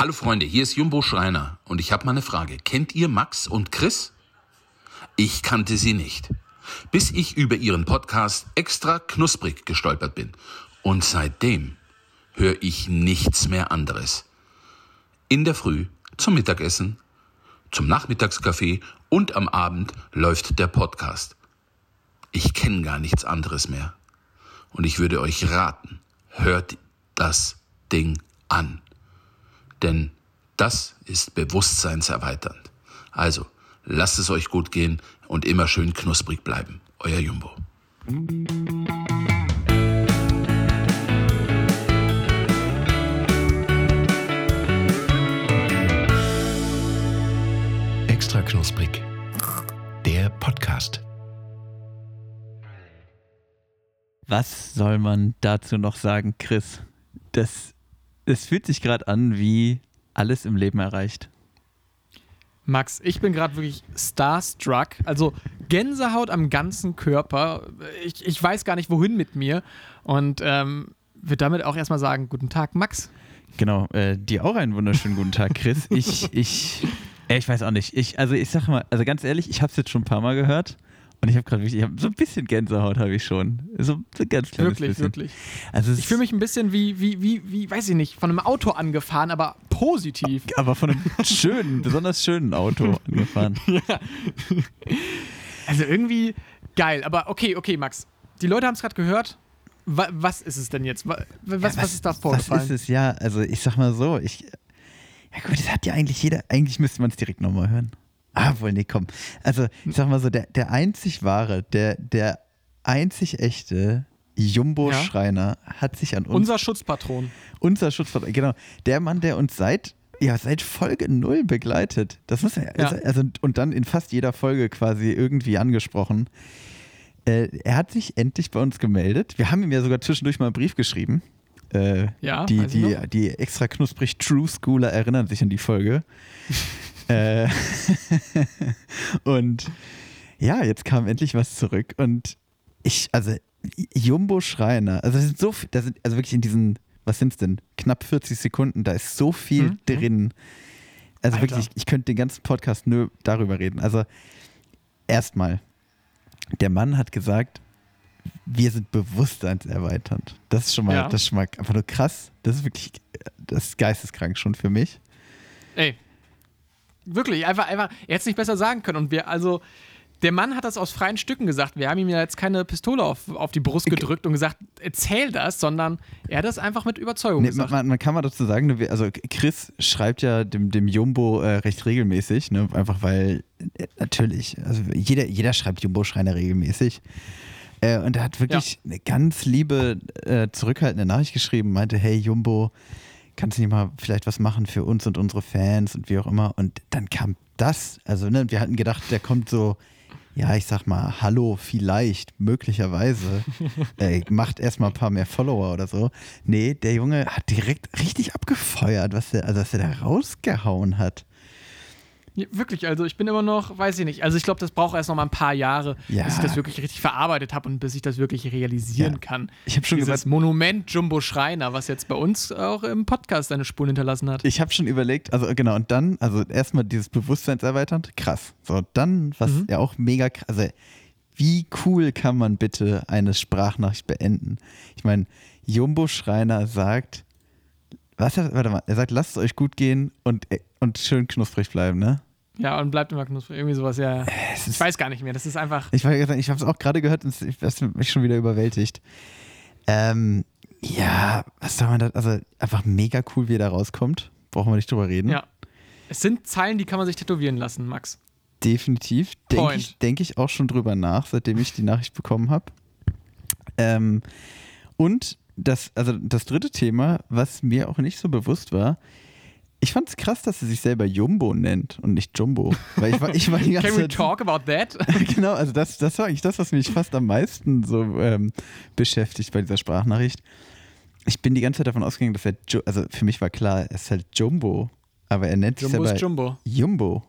Hallo Freunde, hier ist Jumbo Schreiner und ich habe mal eine Frage. Kennt ihr Max und Chris? Ich kannte sie nicht, bis ich über ihren Podcast extra knusprig gestolpert bin. Und seitdem höre ich nichts mehr anderes. In der Früh, zum Mittagessen, zum Nachmittagskaffee und am Abend läuft der Podcast. Ich kenne gar nichts anderes mehr. Und ich würde euch raten, hört das Ding an. Denn das ist bewusstseinserweiternd. Also, lasst es euch gut gehen und immer schön knusprig bleiben. Euer Jumbo. Extra knusprig. Der Podcast. Was soll man dazu noch sagen, Chris? Das, das fühlt sich gerade an wie alles im Leben erreicht. Max, ich bin gerade wirklich starstruck. Also Gänsehaut am ganzen Körper. Ich, ich weiß gar nicht, wohin mit mir. Und ähm, würde damit auch erstmal sagen, guten Tag, Max. Genau, äh, dir auch einen wunderschönen guten Tag, Chris. Ich, ich, äh, ich weiß auch nicht. Ich, also ich sag mal, also ganz ehrlich, ich habe es jetzt schon ein paar Mal gehört. Und ich habe gerade wirklich, ich hab so ein bisschen Gänsehaut habe ich schon. So ein ganz kleines Wirklich, bisschen. wirklich. Also Ich fühle mich ein bisschen wie, wie, wie, wie, weiß ich nicht, von einem Auto angefahren, aber positiv. aber von einem schönen, besonders schönen Auto angefahren. Also irgendwie geil. Aber okay, okay, Max. Die Leute haben es gerade gehört. Wa was ist es denn jetzt? Wa was, was, ist da vorgefallen? Was ist es? Ja, also ich sag mal so, ich. Ja gut, das hat ja eigentlich jeder, eigentlich müsste man es direkt nochmal hören. Ah, wohl, nee, komm. Also, ich sag mal so, der, der einzig wahre, der, der einzig echte Jumbo-Schreiner hat sich an uns, Unser Schutzpatron. unser Schutzverein, genau, der Mann, der uns seit, ja, seit Folge null begleitet. Das muss ja, Ja. also, und dann in fast jeder Folge quasi irgendwie angesprochen. Äh, er hat sich endlich bei uns gemeldet. Wir haben ihm ja sogar zwischendurch mal einen Brief geschrieben. Äh, Ja, die, die, die extra knusprig True Schooler erinnern sich an die Folge. Äh, und ja, jetzt kam endlich was zurück. Und ich, also Jumbo Schreiner, also das sind so viel, da sind, also wirklich in diesen, was sind es denn, knapp 40 Sekunden, da ist so viel Mhm. drin. Also Alter. wirklich, ich könnte den ganzen Podcast nur darüber reden. Also erstmal, der Mann hat gesagt, wir sind bewusstseinserweiternd. Das ist schon mal, Ja. das ist schon mal einfach nur krass. Das ist wirklich, das ist geisteskrank schon für mich. Ey. Wirklich, einfach, einfach, er hätte es nicht besser sagen können. Und wir, also, der Mann hat das aus freien Stücken gesagt. Wir haben ihm ja jetzt keine Pistole auf, auf die Brust gedrückt und gesagt, erzähl das, sondern er hat das einfach mit Überzeugung Nee, man, gesagt. man, man kann mal dazu sagen, ne, also Chris schreibt ja dem, dem Jumbo äh, recht regelmäßig, ne, einfach weil äh, natürlich, also jeder, jeder schreibt Jumbo-Schreiner regelmäßig. Äh, und er hat wirklich eine ganz liebe, äh, zurückhaltende Nachricht geschrieben, meinte, hey Jumbo, kannst du nicht mal vielleicht was machen für uns und unsere Fans und wie auch immer. Und dann kam das, also ne, wir hatten gedacht, der kommt so, ja, ich sag mal, hallo, vielleicht, möglicherweise, äh, macht erstmal ein paar mehr Follower oder so. Nee, der Junge hat direkt richtig abgefeuert, was der, also was er da rausgehauen hat. Wirklich, also ich bin immer noch, weiß ich nicht, also ich glaube, das braucht erst noch mal ein paar Jahre, Ja. bis ich das wirklich richtig verarbeitet habe und bis ich das wirklich realisieren Ja. kann. Ich habe schon Dieses gesagt, Monument Jumbo Schreiner, was jetzt bei uns auch im Podcast seine Spuren hinterlassen hat. ich habe schon überlegt, also genau, und dann, also erstmal dieses Bewusstseinserweiternd, krass. So, dann, was Mhm. ja auch mega krass, also wie cool kann man bitte eine Sprachnachricht beenden? Ich meine, Jumbo Schreiner sagt, was, hat- warte mal, er sagt, lasst es euch gut gehen und, und schön knusprig bleiben, ne? Ja, und bleibt immer knusprig. Irgendwie sowas, ja. Es Ich weiß gar nicht mehr. Das ist einfach. Ich, ich habe es auch gerade gehört und ich hat mich schon wieder überwältigt. Ähm, ja, was soll man da, also einfach mega cool, wie er da rauskommt. Brauchen wir nicht drüber reden. Ja. Es sind Zeilen, die kann man sich tätowieren lassen, Max. Definitiv. Denke ich, denk ich auch schon drüber nach, seitdem ich die Nachricht bekommen habe. Ähm, und das, also das dritte Thema, was mir auch nicht so bewusst war, ich fand es krass, dass er sich selber Jumbo nennt und nicht Jumbo. Weil ich war, ich war die ganze Can we Zeit, talk about that? genau, also das, das war eigentlich das, was mich fast am meisten so ähm, beschäftigt bei dieser Sprachnachricht. Ich bin die ganze Zeit davon ausgegangen, dass er, jo also für mich war klar, er ist halt Jumbo, aber er nennt sich Jumbo selber ist Jumbo. Jumbo.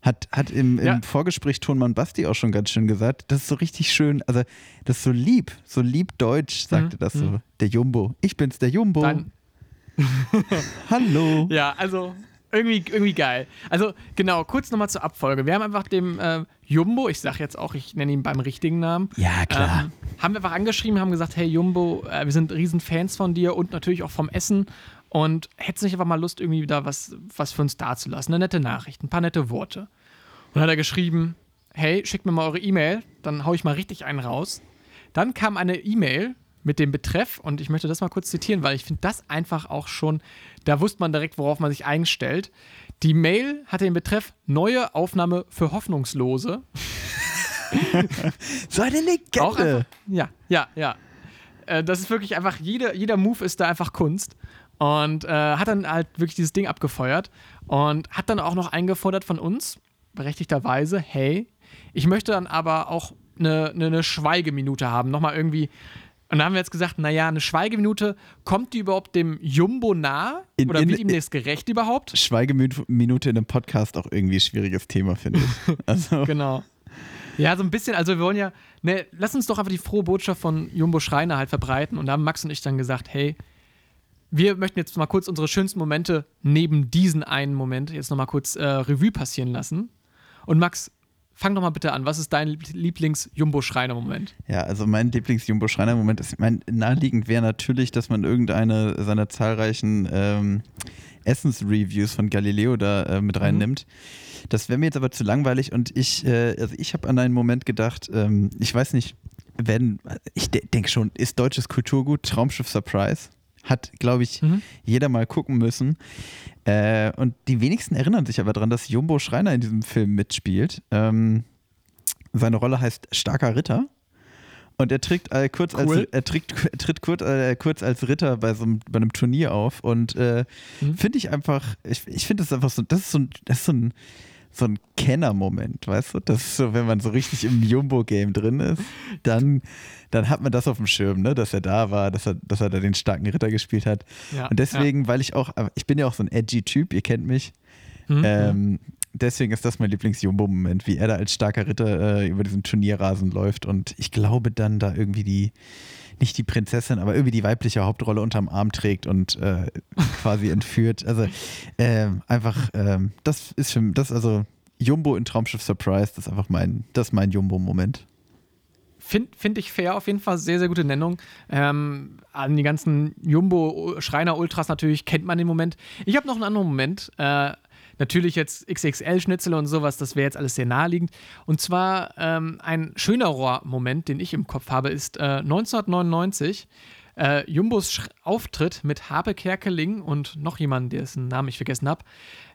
Hat, hat im, im Ja. Vorgespräch Tonmann Basti auch schon ganz schön gesagt, das ist so richtig schön, also das ist so lieb, so lieb deutsch, sagte Mhm, das so, mhm. der Jumbo. Ich bin's, der Jumbo. Hallo. Ja, also irgendwie, irgendwie geil. Also genau, kurz nochmal zur Abfolge. Wir haben einfach dem äh, Jumbo, ich sag jetzt auch, ich nenne ihn beim richtigen Namen. Ja, klar. Ähm, haben wir einfach angeschrieben, haben gesagt, hey Jumbo, äh, wir sind riesen Fans von dir und natürlich auch vom Essen. Und hättest nicht einfach mal Lust, irgendwie wieder was, was für uns dazulassen? Eine nette Nachricht, ein paar nette Worte. Und dann hat er geschrieben, hey, schickt mir mal eure E-Mail, dann hau ich mal richtig einen raus. Dann kam eine E-Mail mit dem Betreff und ich möchte das mal kurz zitieren, weil ich finde das einfach auch schon, da wusste man direkt, worauf man sich einstellt. Die Mail hatte den Betreff neue Aufnahme für Hoffnungslose. So eine Legende. Auch einfach, ja, ja, ja. Äh, das ist wirklich einfach, jeder, jeder Move ist da einfach Kunst. Und äh, hat dann halt wirklich dieses Ding abgefeuert und hat dann auch noch eingefordert von uns, berechtigterweise, hey, ich möchte dann aber auch eine, eine, eine Schweigeminute haben. Nochmal irgendwie. Und da haben wir jetzt gesagt, naja, eine Schweigeminute, kommt die überhaupt dem Jumbo nah? In- Oder in- wird ihm das gerecht überhaupt? Schweigeminute in einem Podcast auch irgendwie ein schwieriges Thema, finde ich. Also, Genau. Ja, so ein bisschen, also wir wollen ja, ne, lass uns doch einfach die frohe Botschaft von Jumbo Schreiner halt verbreiten. Und da haben Max und ich dann gesagt, hey, wir möchten jetzt mal kurz unsere schönsten Momente neben diesen einen Moment jetzt nochmal kurz äh, Revue passieren lassen. Und Max, fang doch mal bitte an. Was ist dein Lieblings-Jumbo-Schreiner-Moment? ja, also mein Lieblings-Jumbo-Schreiner-Moment ist, mein naheliegend wäre natürlich, dass man irgendeine seiner zahlreichen ähm, Essensreviews von Galileo da äh, mit reinnimmt. Das wäre mir jetzt aber zu langweilig und ich, äh, also ich habe an einen Moment gedacht, ähm, ich weiß nicht, werden, ich de denke schon, ist deutsches Kulturgut Traumschiff Surprise? Hat, glaube ich, Mhm. jeder mal gucken müssen. Äh, und die wenigsten erinnern sich aber daran, dass Jumbo Schreiner in diesem Film mitspielt. Ähm, seine Rolle heißt Starker Ritter. Und er tritt, äh, kurz, Cool. als, er er tritt kurz, äh, kurz als Ritter bei so einem, bei einem Turnier auf. Und äh, Mhm. finde ich einfach, ich, ich finde das einfach so, das ist so ein, das ist so ein, so ein Kenner-Moment, weißt du? Das ist so, wenn man so richtig im Jumbo-Game drin ist, dann, dann hat man das auf dem Schirm, ne? dass er da war, dass er, dass er da den starken Ritter gespielt hat. Ja, Und deswegen, weil ich auch, ich bin ja auch so ein edgy Typ, ihr kennt mich. Mhm. Ähm, deswegen ist das mein Lieblings-Jumbo-Moment, wie er da als starker Ritter äh, über diesen Turnierrasen läuft und ich glaube dann da irgendwie die, nicht die Prinzessin, aber irgendwie die weibliche Hauptrolle unterm Arm trägt und äh, quasi entführt. Also ähm, einfach, ähm, das ist für mich, das also Jumbo in Traumschiff Surprise, das ist einfach mein, das mein Jumbo-Moment. Finde find ich fair, auf jeden Fall sehr, sehr gute Nennung. Ähm, an die ganzen Jumbo-Schreiner-Ultras natürlich kennt man den Moment. Ich habe noch einen anderen Moment. Äh, natürlich jetzt XXL-Schnitzel und sowas, das wäre jetzt alles sehr naheliegend. Und zwar ähm, ein schöner Moment, den ich im Kopf habe, ist äh, 1999. Äh, Jumbos Sch Auftritt mit Habe Kerkeling und noch jemand, dessen Namen ich vergessen habe,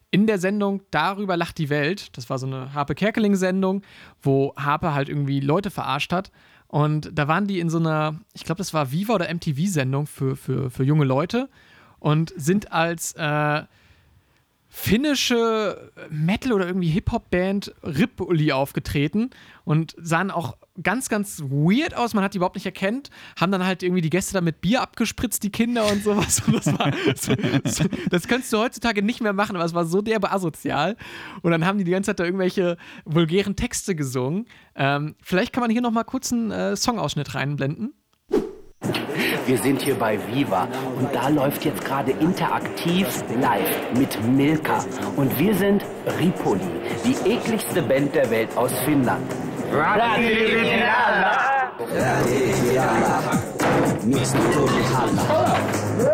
in der Sendung Darüber lacht die Welt. Das war so eine Harpe Kerkeling-Sendung, wo Harpe halt irgendwie Leute verarscht hat. Und da waren die in so einer, ich glaube, das war Viva oder MTV-Sendung für, für, für junge Leute und sind als äh, finnische Metal- oder irgendwie Hip-Hop-Band Ripoli aufgetreten und sahen auch ganz, ganz weird aus. Man hat die überhaupt nicht erkannt. Haben dann halt irgendwie die Gäste da mit Bier abgespritzt, die Kinder und sowas. Und das, war, das, das könntest du heutzutage nicht mehr machen, aber es war so derbe asozial. Und dann haben die die ganze Zeit da irgendwelche vulgären Texte gesungen. Ähm, vielleicht kann man hier noch mal kurz einen äh, Songausschnitt reinblenden. Wir sind hier bei Viva und da läuft jetzt gerade interaktiv live mit Milka. Und wir sind Ripoli, die ekligste Band der Welt aus Finnland.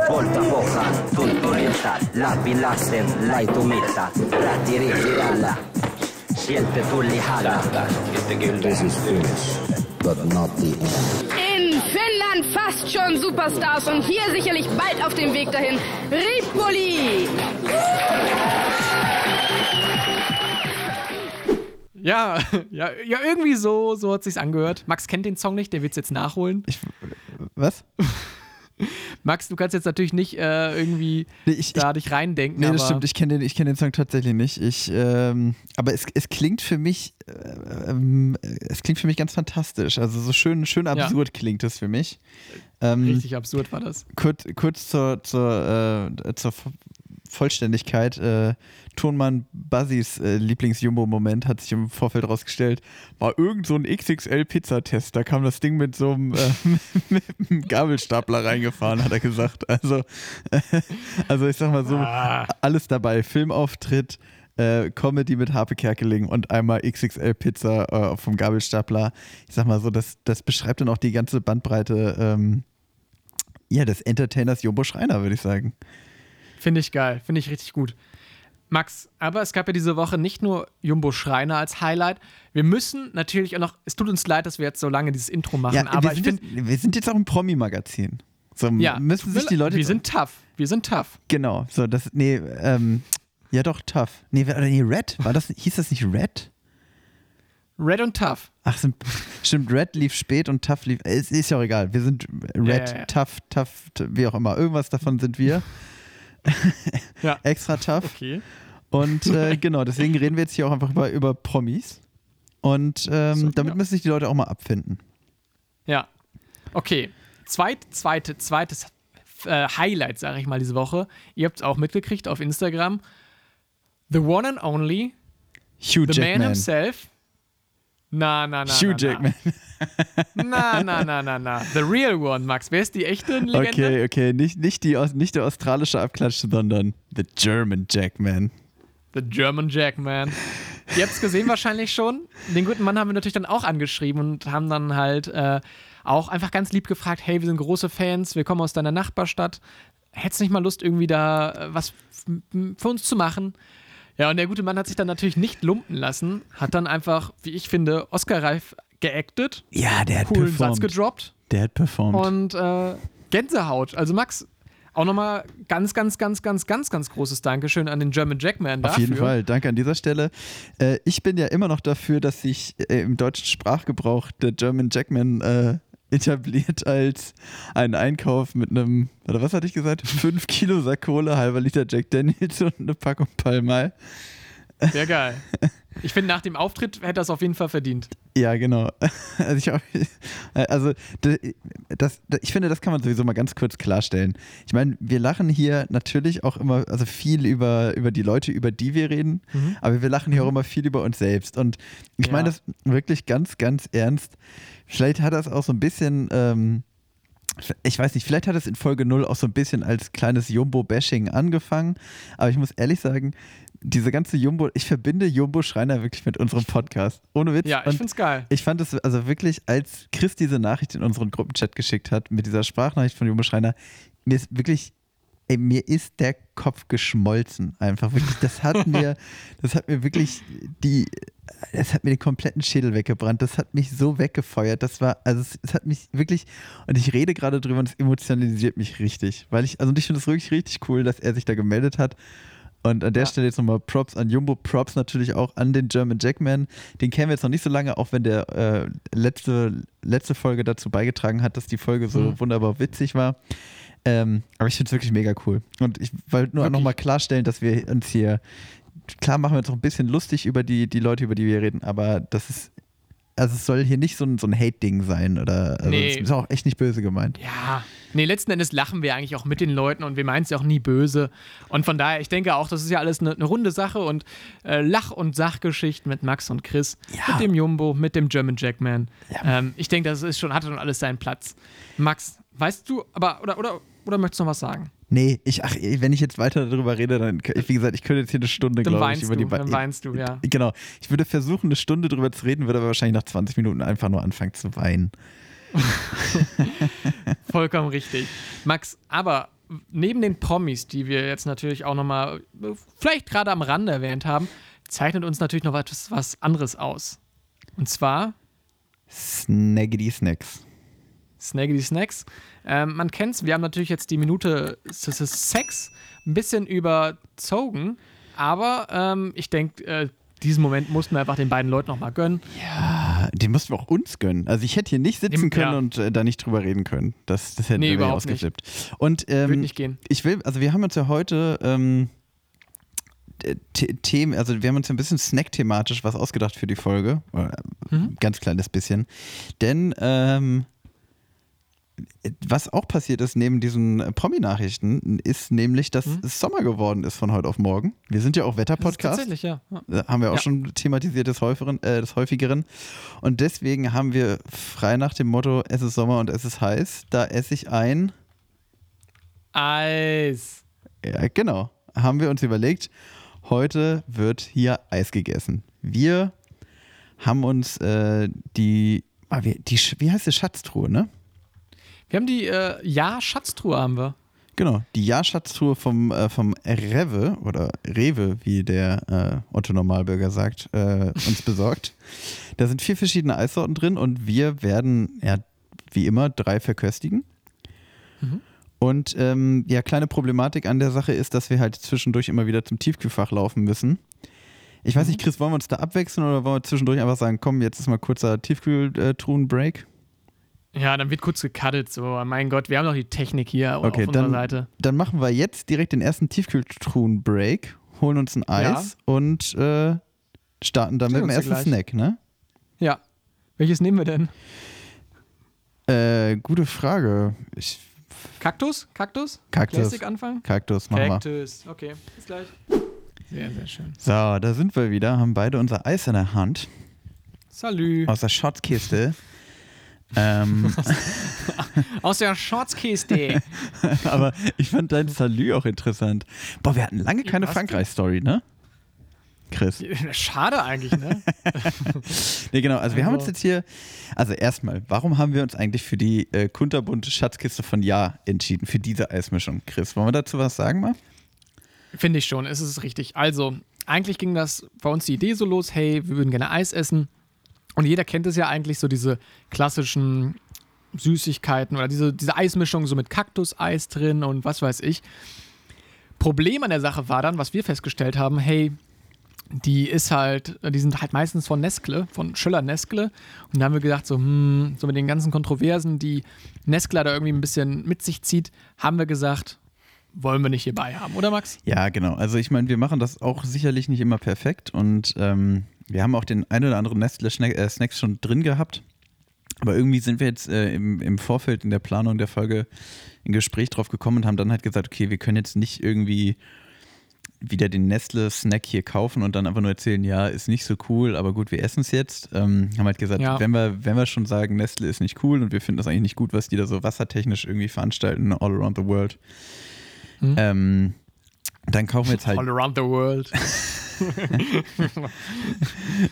Polta pohjaan, tunturilta, Lappilasten laitumilta. Rätiritiralla, sieltä tuli halla. This is Finnish, but not the end. In Finnland fast schon Superstars und hier sicherlich bald auf dem Weg dahin. Ripoli! Ja, ja, ja, irgendwie so, so hat sich's angehört. Max kennt den Song nicht, der wird's jetzt nachholen. Ich, was? Max, du kannst jetzt natürlich nicht äh, irgendwie Nee, ich- da dich reindenken. Nee, das stimmt. Ich kenne den, ich kenn den Song tatsächlich nicht. Ich, ähm, aber es, es klingt für mich, äh, ähm, es klingt für mich ganz fantastisch. Also so schön, schön absurd klingt es für mich. Ähm, richtig absurd war das. kurz, kurz zur, zur, äh, zur Vollständigkeit, äh, Tonmann Buzzys äh, Lieblings-Jumbo-Moment hat sich im Vorfeld rausgestellt, war irgend so ein XXL-Pizzatest. Da kam das Ding mit so einem, äh, mit einem Gabelstapler reingefahren, hat er gesagt. Also, also ich sag mal so, alles dabei. Filmauftritt, äh, Comedy mit Harpe Kerkeling und einmal XXL-Pizza äh, vom Gabelstapler. Ich sag mal so, das, das beschreibt dann auch die ganze Bandbreite ähm, ja, des Entertainers Jumbo Schreiner, würde ich sagen. Finde ich geil, finde ich richtig gut. Max, aber es gab ja diese Woche nicht nur Jumbo Schreiner als Highlight. Wir müssen natürlich auch noch, es tut uns leid, dass wir jetzt so lange dieses Intro machen, Ja, aber wir, ich sind finde, jetzt, wir sind jetzt auch ein Promi-Magazin. So ja, müssen sich die Leute. wir sind tough, wir sind tough. Genau, so, das, nee, ähm, ja doch, tough. Nee, oder nee, Red, war das, hieß das nicht Red? Red und tough. Ach, stimmt, Red lief spät und Tough lief, es ist ja auch egal, wir sind Red, Ja. Tough, Tough, wie auch immer, irgendwas davon sind wir. Ja. Extra tough. Okay. Und äh, genau, deswegen reden wir jetzt hier auch einfach über, über Promis. Und ähm, So, damit ja. müssen sich die Leute auch mal abfinden. Ja. Okay. Zweit, zweite, zweites äh, Highlight, sage ich mal, diese Woche. Ihr habt es auch mitgekriegt auf Instagram. The one and only, Hugh the man Jackman. himself. Na, na, na. Hugh na, Jackman. Na, na, na, na, na. The real one, Max. Wer ist die echte Legende? Okay, okay, nicht, nicht, die, nicht der australische Abklatsch, sondern the German Jackman. The German Jackman. Ihr habt es gesehen wahrscheinlich schon. Den guten Mann haben wir natürlich dann auch angeschrieben und haben dann halt äh, auch einfach ganz lieb gefragt, hey, wir sind große Fans, wir kommen aus deiner Nachbarstadt. Hättest nicht mal Lust, irgendwie da äh, was für uns zu machen? Ja, und der gute Mann hat sich dann natürlich nicht lumpen lassen, hat dann einfach, wie ich finde, Oscar-reif geactet, Ja, der hat coolen Satz performt. gedroppt Der hat performt. und äh, Gänsehaut. Also Max, auch nochmal ganz, ganz, ganz, ganz, ganz, ganz großes Dankeschön an den German Jackman Auf dafür. jeden Fall, danke an dieser Stelle. Äh, ich bin ja immer noch dafür, dass sich äh, im deutschen Sprachgebrauch der German Jackman äh, etabliert als ein Einkauf mit einem, oder was hatte ich gesagt? 5 Kilo Sack Cola, halber Liter Jack Daniels und eine Packung Palmal. Sehr geil. Ich finde, nach dem Auftritt hätte das auf jeden Fall verdient. Ja, genau. Also, ich, auch- also das, d- ich finde, das kann man sowieso mal ganz kurz klarstellen. Ich meine, wir lachen hier natürlich auch immer, also viel über, über die Leute, über die wir reden, aber wir lachen hier auch immer viel über uns selbst. Und ich Ja. meine das wirklich ganz, ganz ernst. Vielleicht hat das auch so ein bisschen. Ähm, ich weiß nicht, vielleicht hat es in Folge 0 auch so ein bisschen als kleines Jumbo-Bashing angefangen, aber ich muss ehrlich sagen, diese ganze Jumbo, ich verbinde Jumbo Schreiner wirklich mit unserem Podcast. Ohne Witz. Ja, ich Und es geil. ich fand es also wirklich, als Chris diese Nachricht in unseren Gruppenchat geschickt hat, mit dieser Sprachnachricht von Jumbo Schreiner, mir ist wirklich, ey, mir ist der Kopf geschmolzen. Einfach wirklich, das hat mir, das hat mir wirklich die, das hat mir den kompletten Schädel weggebrannt. Das hat mich so weggefeuert. Das war, also es, es hat mich wirklich, und ich rede gerade drüber und es emotionalisiert mich richtig. Weil ich, also ich finde es wirklich richtig cool, dass er sich da gemeldet hat. Und an der Ja. Stelle jetzt nochmal Props an Jumbo, Props natürlich auch an den German Jackman. Den kennen wir jetzt noch nicht so lange, auch wenn der äh, letzte, letzte Folge dazu beigetragen hat, dass die Folge so Mhm. wunderbar witzig war. Ähm, aber ich finde es wirklich mega cool. Und ich wollte nur nochmal klarstellen, dass wir uns hier, klar machen wir uns noch ein bisschen lustig über die, die Leute, über die wir reden, aber das ist, also es soll hier nicht so ein, so ein Hate-Ding sein oder, also Nee. das ist auch echt nicht böse gemeint. Ja, nee, letzten Endes lachen wir eigentlich auch mit den Leuten und wir meinen es ja auch nie böse. Und von daher, ich denke auch, das ist ja alles eine, eine runde Sache und äh, Lach- und Sachgeschichten mit Max und Chris, Ja. mit dem Jumbo, mit dem German Jackman. Ja. Ähm, ich denke, das ist schon, hat schon alles seinen Platz. Max, weißt du, aber, oder, oder, oder möchtest du noch was sagen? Nee, ich, ach, wenn ich jetzt weiter darüber rede, dann, wie gesagt, ich könnte jetzt hier eine Stunde, Dann glaube ich, über du, die dann weinst du, ja. Genau. Ich würde versuchen, eine Stunde drüber zu reden, würde aber wahrscheinlich nach 20 Minuten einfach nur anfangen zu weinen. Vollkommen richtig. Max, aber neben den Promis, die wir jetzt natürlich auch nochmal vielleicht gerade am Rande erwähnt haben, zeichnet uns natürlich noch etwas was anderes aus. Und zwar Snaggedy Snacks. Snaggedy Snacks. Ähm, man kennt's, wir haben natürlich jetzt die Minute Sex ein bisschen überzogen, aber ähm, ich denke, äh, diesen Moment mussten wir einfach den beiden Leuten nochmal gönnen. Ja, den mussten wir auch uns gönnen. Also ich hätte hier nicht sitzen Dem- können ja. und äh, da nicht drüber reden können. Das, das hätten Nee, wir überhaupt ausgeflippt. Und ähm, Würde nicht gehen. ich will, also wir haben uns ja heute ähm, äh, The- Themen, also wir haben uns ja ein bisschen snack-thematisch was ausgedacht für die Folge. Mhm. Ganz kleines bisschen. Denn ähm, was auch passiert ist neben diesen äh, Promi-Nachrichten, ist nämlich, dass es Sommer geworden ist von heute auf morgen. Wir sind ja auch Wetterpodcast. tatsächlich, ja. ja. Haben wir auch Ja. schon thematisiert des, häufigeren, äh, des häufigeren. Und deswegen haben wir frei nach dem Motto, es ist Sommer und es ist heiß, da esse ich ein, Eis. ja genau, haben wir uns überlegt, heute wird hier Eis gegessen. Wir haben uns äh, die, ah, wie, die, wie heißt die Schatztruhe, ne? Wir haben die, äh, ja, Schatztruhe haben wir. Genau, die Jahrschatztruhe vom, äh, vom Rewe oder Rewe, wie der äh, Otto Normalbürger sagt, äh, uns besorgt. Da sind vier verschiedene Eissorten drin und wir werden, ja, wie immer, drei verköstigen. Und ähm, ja, kleine Problematik an der Sache ist, dass wir halt zwischendurch immer wieder zum Tiefkühlfach laufen müssen. Ich weiß nicht, Chris, wollen wir uns da abwechseln oder wollen wir zwischendurch einfach sagen, komm, jetzt ist mal kurzer Tiefkühltruhen-Break? Ja, dann wird kurz gekaddelt, so. Mein Gott, wir haben doch die Technik hier Okay, auf unserer dann, Seite. dann machen wir jetzt direkt den ersten Tiefkühltruhen-Break, holen uns ein Eis und äh, starten dann mit dem ersten ja. Snack, ne? Ja. Welches nehmen wir denn? Äh, gute Frage. Ich, Kaktus? Kaktus? Kaktus. Classic anfangen? Kaktus, machen wir. Kaktus. Okay, bis gleich. Sehr, sehr schön. So, da sind wir wieder, haben beide unser Eis in der Hand Salü. aus der Schatzkiste. Ähm, Aus der Shortskiste. aber ich fand dein Salü auch interessant. Boah, wir hatten lange keine? Frankreich-Story, ne? Chris. Schade eigentlich, ne? Nee, genau. Also wir haben uns Also- jetzt hier, also erstmal, warum haben wir uns eigentlich für die äh, kunterbunte Schatzkiste von Ja entschieden, für diese Eismischung? Chris, wollen wir dazu was sagen mal? Finde ich schon, es ist richtig. Also, eigentlich ging das bei uns die Idee so los, hey, wir würden gerne Eis essen. Und jeder kennt es ja eigentlich, so diese klassischen Süßigkeiten oder diese, diese Eismischung so mit Kaktuseis drin und was weiß ich. Problem an der Sache war dann, was wir festgestellt haben, hey, die ist halt, die sind halt meistens von Nestle, von Schöller Nestle. Und da haben wir gedacht, so, hm, so mit den ganzen Kontroversen, die Nestle da irgendwie ein bisschen mit sich zieht, haben wir gesagt, wollen wir nicht hierbei haben, oder Max? Ja, genau. Also ich meine, wir machen das auch sicherlich nicht immer perfekt und ähm, wir haben auch den ein oder anderen Nestle-Snacks schon drin gehabt. Aber irgendwie sind wir jetzt äh, im, im Vorfeld in der Planung der Folge in Gespräch drauf gekommen und haben dann halt gesagt, okay, wir können jetzt nicht irgendwie wieder den Nestle-Snack hier kaufen und dann einfach nur erzählen, ja, ist nicht so cool, aber gut, wir essen es jetzt. Ähm, haben halt gesagt, Ja. wenn, wir, wenn wir schon sagen, Nestle ist nicht cool und wir finden das eigentlich nicht gut, was die da so wassertechnisch irgendwie veranstalten, all around the world, Mhm. ähm, dann kaufen wir jetzt halt All around the world.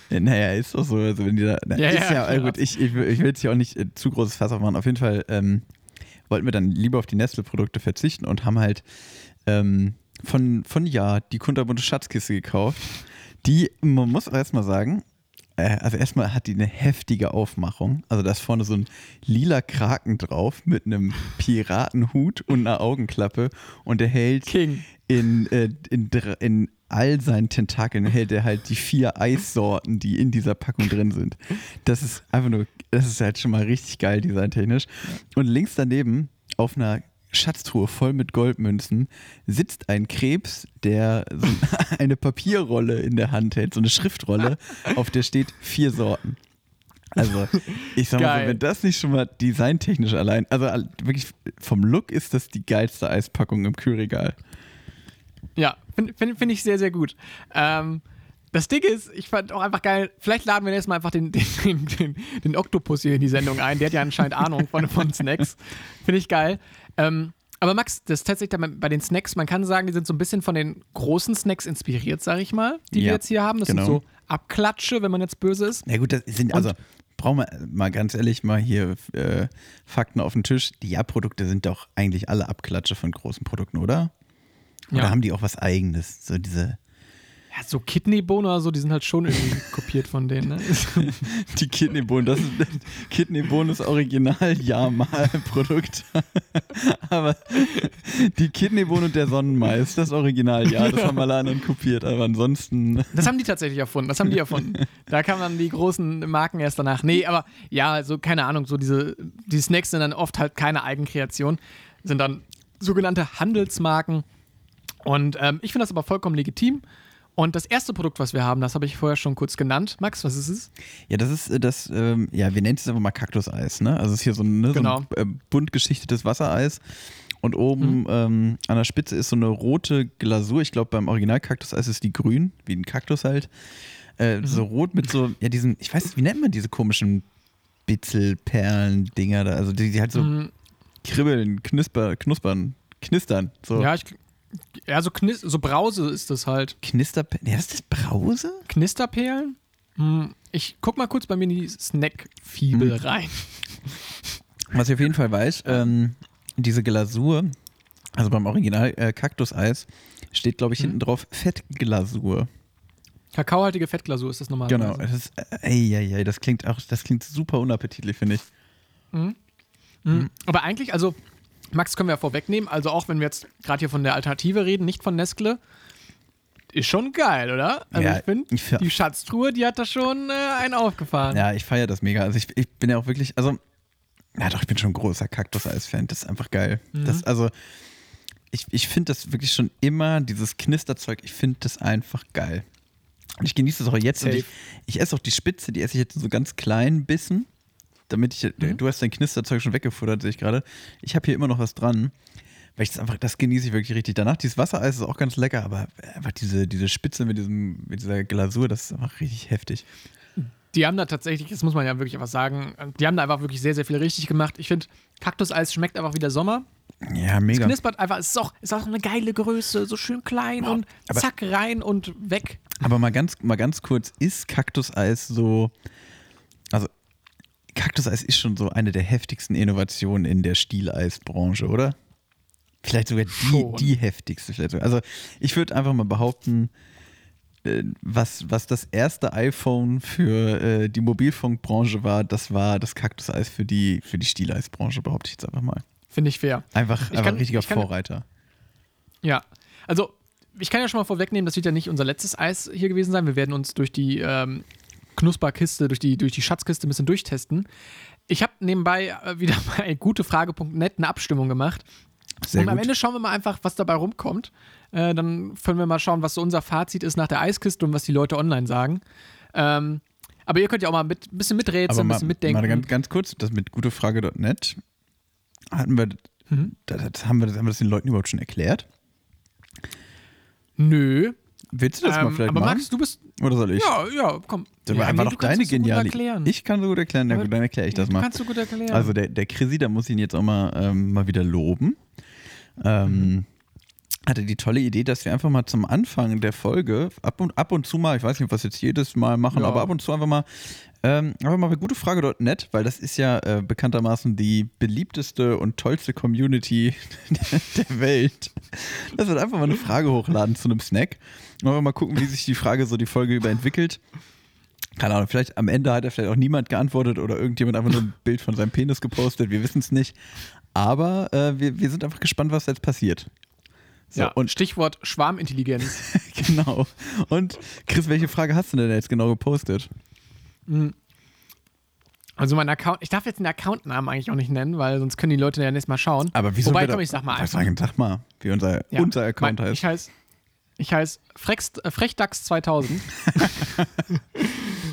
Ja, Naja, ist doch so. Also wenn die da, na, Ja, ist ja, ja, gut, ich, ich, will- ich will jetzt hier auch nicht äh, zu großes Fass aufmachen. Auf jeden Fall ähm, wollten wir dann lieber auf die Nestle-Produkte verzichten und haben halt ähm, von, von Ja die kunterbunte Schatzkiste gekauft. Die, man muss auch erstmal sagen, äh, also erstmal hat die eine heftige Aufmachung. Also da ist vorne so ein lila Kraken drauf mit einem Piratenhut und einer Augenklappe und der hält King. in, äh, in, in all seinen Tentakeln hält er halt die vier Eissorten, die in dieser Packung drin sind. Das ist einfach nur, das ist halt schon mal richtig geil designtechnisch. Und links daneben auf einer Schatztruhe voll mit Goldmünzen sitzt ein Krebs, der so eine Papierrolle in der Hand hält, so eine Schriftrolle, auf der steht vier Sorten. Also, ich sag mal so, Geil. wenn das nicht schon mal designtechnisch allein, also wirklich vom Look ist das die geilste Eispackung im Kühlregal. Ja, finde find, find ich sehr, sehr gut. Ähm, das Ding ist, ich fand auch einfach geil, vielleicht laden wir jetzt mal einfach den, den, den, den, den Oktopus hier in die Sendung ein. Der hat ja anscheinend Ahnung von, von Snacks. Finde ich geil. Ähm, aber Max, das ist tatsächlich dann bei den Snacks, man kann sagen, die sind so ein bisschen von den großen Snacks inspiriert, sag ich mal, die wir Ja, jetzt hier haben. Das genau. sind so Abklatsche, wenn man jetzt böse ist. Ja gut, das sind, also brauchen wir mal ganz ehrlich mal hier äh, Fakten auf den Tisch. Die Ja-Produkte sind doch eigentlich alle Abklatsche von großen Produkten, oder? Oder Ja. haben die auch was Eigenes? So diese, Ja, so Kidneybohnen oder so, die sind halt schon irgendwie kopiert von denen. Ne? die Kidneybohnen, das ist Kidneybohnen ist original Ja-Mal-Produkt. aber die Kidneybohnen und der Sonnenmais, das Original, ja, das haben alle anderen kopiert, aber ansonsten Das haben die tatsächlich erfunden. Das haben die erfunden. Da kamen dann die großen Marken erst danach. Nee, aber ja, also keine Ahnung, so diese die Snacks sind dann oft halt keine Eigenkreation, sind dann sogenannte Handelsmarken. Und ähm, ich finde das aber vollkommen legitim. Und das erste Produkt, was wir haben, das habe ich vorher schon kurz genannt. Max, was ist es? Ja, das ist äh, das, ähm, ja, wir nennen es einfach mal Kaktuseis, ne? Also es ist hier so, ein- ne, Genau. so ein äh, bunt geschichtetes Wassereis. Und oben Mhm. ähm, an der Spitze ist so eine rote Glasur. Ich glaube, beim Original Kaktuseis ist die grün, wie ein Kaktus halt. Äh, Mhm. So rot mit so, ja, diesen, ich weiß nicht, wie nennt man diese komischen Bitzelperlen-Dinger da? Also die, die halt so Mhm. kribbeln, knisper, knuspern, knistern. So Ja, ich, ja so, Knis so Brause ist das halt. Knisterperlen. Ja, ist das Brause? Knisterperlen? Hm, Ich guck mal kurz bei mir in die Snack-Fibel Hm. rein. Was ich auf jeden Fall weiß, ähm, diese Glasur, also beim Original äh, Kaktuseis, steht, glaube ich, hinten drauf Fettglasur. Kakaohaltige Fettglasur ist das nochmal. Genau. Das, ist, äh, ey, ey, das klingt auch, das klingt super unappetitlich, finde ich. Mhm. Aber eigentlich, also, Max können wir ja vorwegnehmen, also auch wenn wir jetzt gerade hier von der Alternative reden, nicht von Nestle, ist schon geil, oder? Also Ja, ich finde, die Schatztruhe, die hat da schon äh, einen aufgefahren. Ja, ich feiere das mega. Also ich, ich bin ja auch wirklich, also, ja doch, ich bin schon ein großer Kaktuseis-Fan. Das ist einfach geil. Das, also, ich, ich finde das wirklich schon immer, dieses Knisterzeug, ich finde das einfach geil. Und ich genieße es auch jetzt. Und Safe. ich, ich esse auch die Spitze, die esse ich jetzt in so ganz kleinen Bissen, damit ich, du hast dein Knisterzeug schon weggefuttert, sehe ich gerade. Ich habe hier immer noch was dran. Weil ich das einfach, das genieße ich wirklich richtig. Danach, dieses Wassereis ist auch ganz lecker, aber einfach diese, diese Spitze mit, diesem, mit dieser Glasur, das ist einfach richtig heftig. Die haben da tatsächlich, das muss man ja wirklich einfach sagen, die haben da einfach wirklich sehr, sehr viel richtig gemacht. Ich finde, Kaktuseis schmeckt einfach wie der Sommer. Ja, mega. Knispert einfach, es ist auch, ist auch eine geile Größe, so schön klein und aber- zack, rein und weg. Aber mal ganz, mal ganz kurz, ist Kaktuseis so. Kaktuseis ist schon so eine der heftigsten Innovationen in der Stieleisbranche, oder? Vielleicht sogar die, die heftigste. Vielleicht sogar. Also, ich würde einfach mal behaupten, äh, was, was das erste iPhone für äh, die Mobilfunkbranche war, das war das Kaktuseis für die, für die Stieleisbranche, behaupte ich jetzt einfach mal. Finde ich fair. Einfach, Ich einfach kann- ein richtiger ich kann- Vorreiter. Ja, also ich kann ja schon mal vorwegnehmen, das wird ja nicht unser letztes Eis hier gewesen sein. Wir werden uns durch die ähm, Knusperkiste, durch die, durch die Schatzkiste ein bisschen durchtesten. Ich habe nebenbei äh, wieder bei gutefrage.net eine Abstimmung gemacht. Sehr und am gut. Ende schauen wir mal einfach, was dabei rumkommt. Äh, dann können wir mal schauen, was so unser Fazit ist nach der Eiskiste und was die Leute online sagen. Ähm, aber ihr könnt ja auch mal mit, ein bisschen miträtseln, ein mal, bisschen mitdenken. mal ganz, ganz kurz, das mit gutefrage.net hatten wir, Mhm. das, das haben wir, haben wir das den Leuten überhaupt schon erklärt? Nö. Willst du das mal Ähm, vielleicht aber machen? Oder du bist. Oder soll ich? Ja, ja, komm. das ja, war nee, einfach du doch deine so geniale. Ich kann so gut erklären, na gut, dann erkläre ich das mal. Kannst du gut erklären. Also der, der Chrissy, da muss ich ihn jetzt auch mal, ähm, mal wieder loben. Ähm, hatte die tolle Idee, dass wir einfach mal zum Anfang der Folge ab und, ab und zu mal, ich weiß nicht, es jetzt jedes Mal machen, Ja. aber ab und zu einfach mal, ähm, einfach mal bei gutefrage.net, weil das ist ja äh, bekanntermaßen die beliebteste und tollste Community der Welt. Das wird einfach mal eine Frage hochladen zu einem Snack. Und einfach mal gucken, wie sich die Frage so die Folge über entwickelt. Keine Ahnung, vielleicht am Ende hat er vielleicht auch niemand geantwortet oder irgendjemand einfach nur ein Bild von seinem Penis gepostet, wir wissen es nicht. Aber äh, wir, wir sind einfach gespannt, was jetzt passiert. So, ja, und Stichwort Schwarmintelligenz. genau. Und Chris, welche Frage hast du denn jetzt genau gepostet? Also mein Account, ich darf jetzt den Accountnamen eigentlich auch nicht nennen, weil sonst können die Leute ja nächstes Mal schauen. Aber wieso? Wobei, wir komm, ich sag mal einfach. Sag mal, wie unser, Ja, unser Account mein, heißt. Ich heiße ich heiß Frext, äh, Frechdax 2000.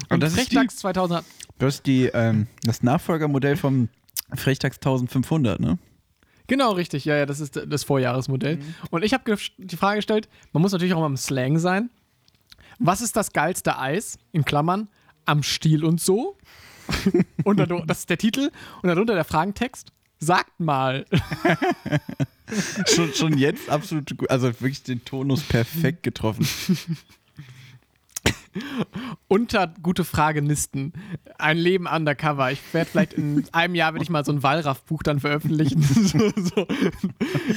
Und, das ist die- Frechdax 2000 hat, Das ist die, ähm, das Nachfolgermodell vom Frechtags 1500, ne? Genau, richtig. Ja, ja, das ist das Vorjahresmodell. Mhm. Und ich habe die Frage gestellt, man muss natürlich auch mal im Slang sein. Was ist das geilste Eis? In Klammern, am Stiel und so. und das ist der Titel. Und darunter der Fragentext. Sagt mal. schon, schon jetzt absolut gut. Also wirklich den Tonus perfekt getroffen. unter gute Fragenisten. Ein Leben undercover. Ich werde vielleicht in einem Jahr werde ich mal so ein Wallraff-Buch dann veröffentlichen, so, so,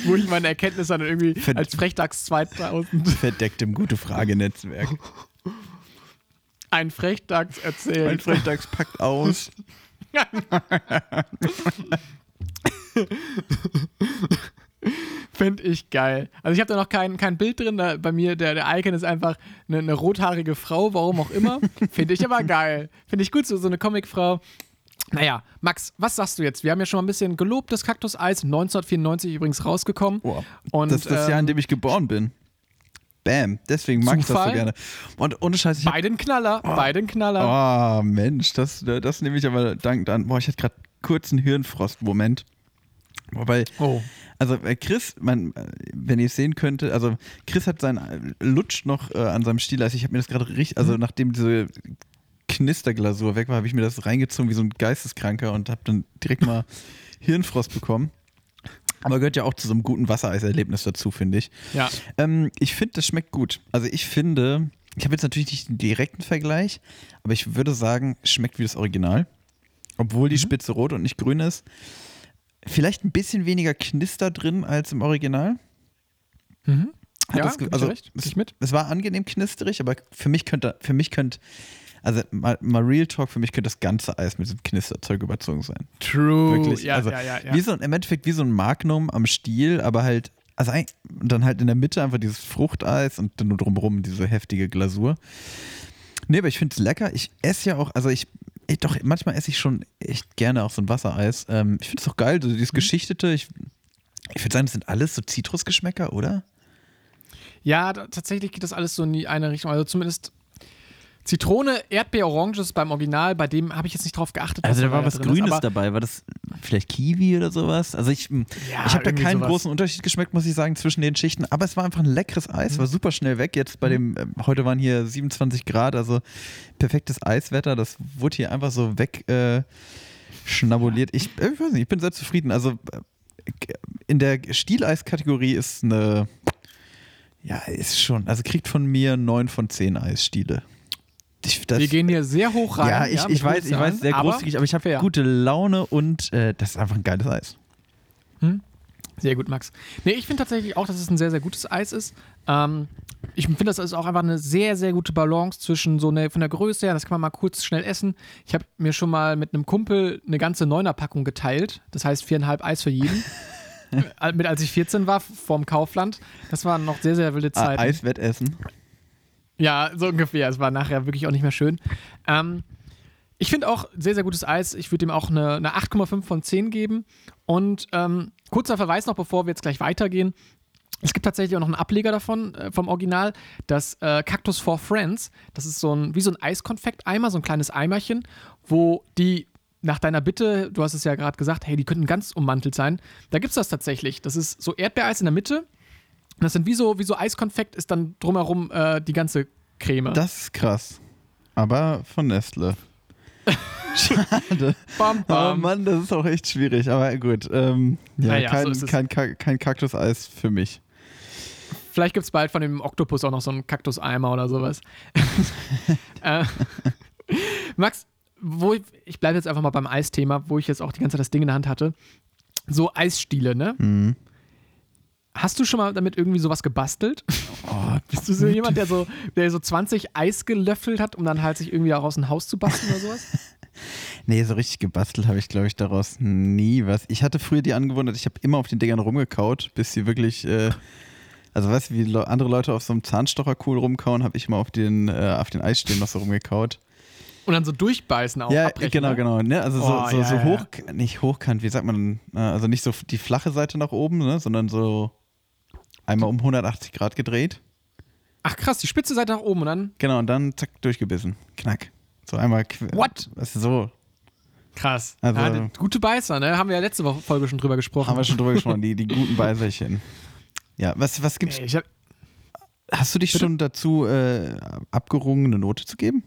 wo ich meine Erkenntnisse dann irgendwie Verd- als Frechdachs 2000 Verdeckt im Gute-Frage-Netzwerk. ein Frechdachs erzählt. Frechtags packt aus. Fände ich geil. Also ich habe da noch kein, kein Bild drin. Da bei mir, der, der Icon ist einfach eine, eine rothaarige Frau, warum auch immer. Finde ich aber geil. Finde ich gut, so, so eine Comicfrau. Naja, Max, was sagst du jetzt? Wir haben ja schon mal ein bisschen gelobt, das Kaktuseis. 1994 übrigens rausgekommen. Boah, Und, das ist das Jahr, in ähm, dem ich geboren bin. Bam. Deswegen mag ich das so Zufall? gerne. Und ohne Scheiß, ich hab, Beiden Knaller, beiden Knaller. Oh, Mensch, das, das nehme ich aber dankend an. Boah, ich hatte gerade kurz einen Hirnfrost-Moment. Wobei, Oh. also äh, Chris, man, äh, wenn ihr es sehen könnte, also Chris hat seinen äh, Lutsch noch äh, an seinem Stiel. Also ich habe mir das gerade richtig, also nachdem diese Knisterglasur weg war, habe ich mir das reingezogen wie so ein Geisteskranker und habe dann direkt mal Hirnfrost bekommen. Aber gehört ja auch zu so einem guten Wassereiserlebnis dazu, finde ich. Ja. Ähm, ich finde, das schmeckt gut. Also ich finde, ich habe jetzt natürlich nicht den direkten Vergleich, aber ich würde sagen, schmeckt wie das Original. Obwohl Mhm. die Spitze rot und nicht grün ist. Vielleicht ein bisschen weniger Knister drin als im Original. Mhm. Hat Ja, das also recht. es, mit. es war angenehm knisterig, aber für mich könnte, für mich könnte, also mal, mal Real Talk, für mich könnte das ganze Eis mit diesem Knisterzeug überzogen sein. True. Wirklich. Ja, also ja, ja, ja. wie so ein, im Endeffekt wie so ein Magnum am Stiel, aber halt, also dann halt in der Mitte einfach dieses Fruchteis und dann nur drumherum diese heftige Glasur. Nee, aber ich finde es lecker. Ich esse ja auch, also ich, ich doch, manchmal esse ich schon echt gerne auch so ein Wassereis. Ähm, ich finde es auch geil, so Mhm. dieses Geschichtete. Ich, ich würde sagen, das sind alles so Zitrusgeschmäcker, oder? Ja, da, tatsächlich geht das alles so in die eine Richtung. Also zumindest Zitrone, Erdbeer, Orange ist beim Original. Bei dem habe ich jetzt nicht drauf geachtet. Also da war was Grünes ist, dabei. War das vielleicht Kiwi oder sowas? Also ich, Ja, ich habe da keinen sowas. großen Unterschied geschmeckt, muss ich sagen, zwischen den Schichten. Aber es war einfach ein leckeres Eis, Mhm. war super schnell weg. Jetzt bei dem, ähm, heute waren hier 27 Grad, also perfektes Eiswetter. Das wurde hier einfach so weg äh, schnabuliert. Ich, äh, ich weiß nicht, ich bin sehr zufrieden. Also äh, in der Stieleis-Kategorie ist eine, ja, ist schon, also kriegt von mir 9 von 10 Eisstiele. Ich, das, Wir gehen hier sehr hoch rein. ja, ich, mit ich weiß, ich weiß, sehr aber großzügig, aber ich habe fair. gute Laune und äh, das ist einfach ein geiles Eis. Sehr gut, Max. Nee, ich finde tatsächlich auch, dass es ein sehr, sehr gutes Eis ist. Ähm, ich finde, das ist auch einfach eine sehr, sehr gute Balance zwischen so eine, von der Größe her, das kann man mal kurz schnell essen. Ich habe mir schon mal mit einem Kumpel eine ganze Neuner-Packung geteilt. Das heißt viereinhalb Eis für jeden. Äh, mit als ich 14 war, vorm Kaufland. Das waren noch sehr, sehr wilde Ah, Zeiten. Eiswettessen. Ja, so ungefähr. Es war nachher wirklich auch nicht mehr schön. Ähm, ich finde auch sehr, sehr gutes Eis. Ich würde ihm auch eine, eine 8,5 von 10 geben. Und ähm, kurzer Verweis noch, bevor wir jetzt gleich weitergehen. Es gibt tatsächlich auch noch einen Ableger davon, äh, vom Original, das äh, Cactus for Friends. Das ist so ein, wie so ein Eiskonfekt-Eimer, so ein kleines Eimerchen, wo die nach deiner Bitte, du hast es ja gerade gesagt, hey, die könnten ganz ummantelt sein. Da gibt es das tatsächlich. Das ist so Erdbeereis in der Mitte. Das sind wie so, wie so Eiskonfekt, ist dann drumherum äh, die ganze Creme. Das ist krass. Aber von Nestle. Schade. Bam, Oh bam. Mann, das ist auch echt schwierig. Aber gut. Ähm, ja, Naja, kein, so kein, kein Kaktuseis für mich. Vielleicht gibt es bald von dem Oktopus auch noch so einen Kaktuseimer oder sowas. äh, Max, wo ich, ich bleibe jetzt einfach mal beim Eisthema, wo ich jetzt auch die ganze Zeit das Ding in der Hand hatte. So Eisstiele, ne? Mhm. Hast du schon mal damit irgendwie sowas gebastelt? Bist du so jemand, der so, der so 20 Eis gelöffelt hat, um dann halt sich irgendwie daraus ein Haus zu basteln oder sowas? Nee, so richtig gebastelt habe ich, glaube ich, daraus nie was. Ich hatte früher die Angewohnheit, ich habe immer auf den Dingern rumgekaut, bis sie wirklich, äh, also weißt du, wie Le andere Leute auf so einem Zahnstocher cool rumkauen, habe ich immer auf den, äh, auf den Eisstielen noch so rumgekaut. Und dann so durchbeißen auch. ja, genau, ne? genau. Ne? Also so, Oh, so, ja, so ja, hoch, nicht hochkant, wie sagt man, äh, also nicht so die flache Seite nach oben, ne? sondern so einmal um 180 Grad gedreht. Ach krass, die spitze Seite nach oben und dann. Genau, und dann zack, durchgebissen. Knack. So einmal. What? Das ist so. Krass. Also- ja, gute Beißer, ne? Haben wir ja letzte Woche Folge schon drüber gesprochen. Haben wir schon drüber gesprochen, die, die guten Beißerchen. Ja, was, was gibt's? Hab, Hast du dich schon dazu äh, abgerungen, eine Note zu geben?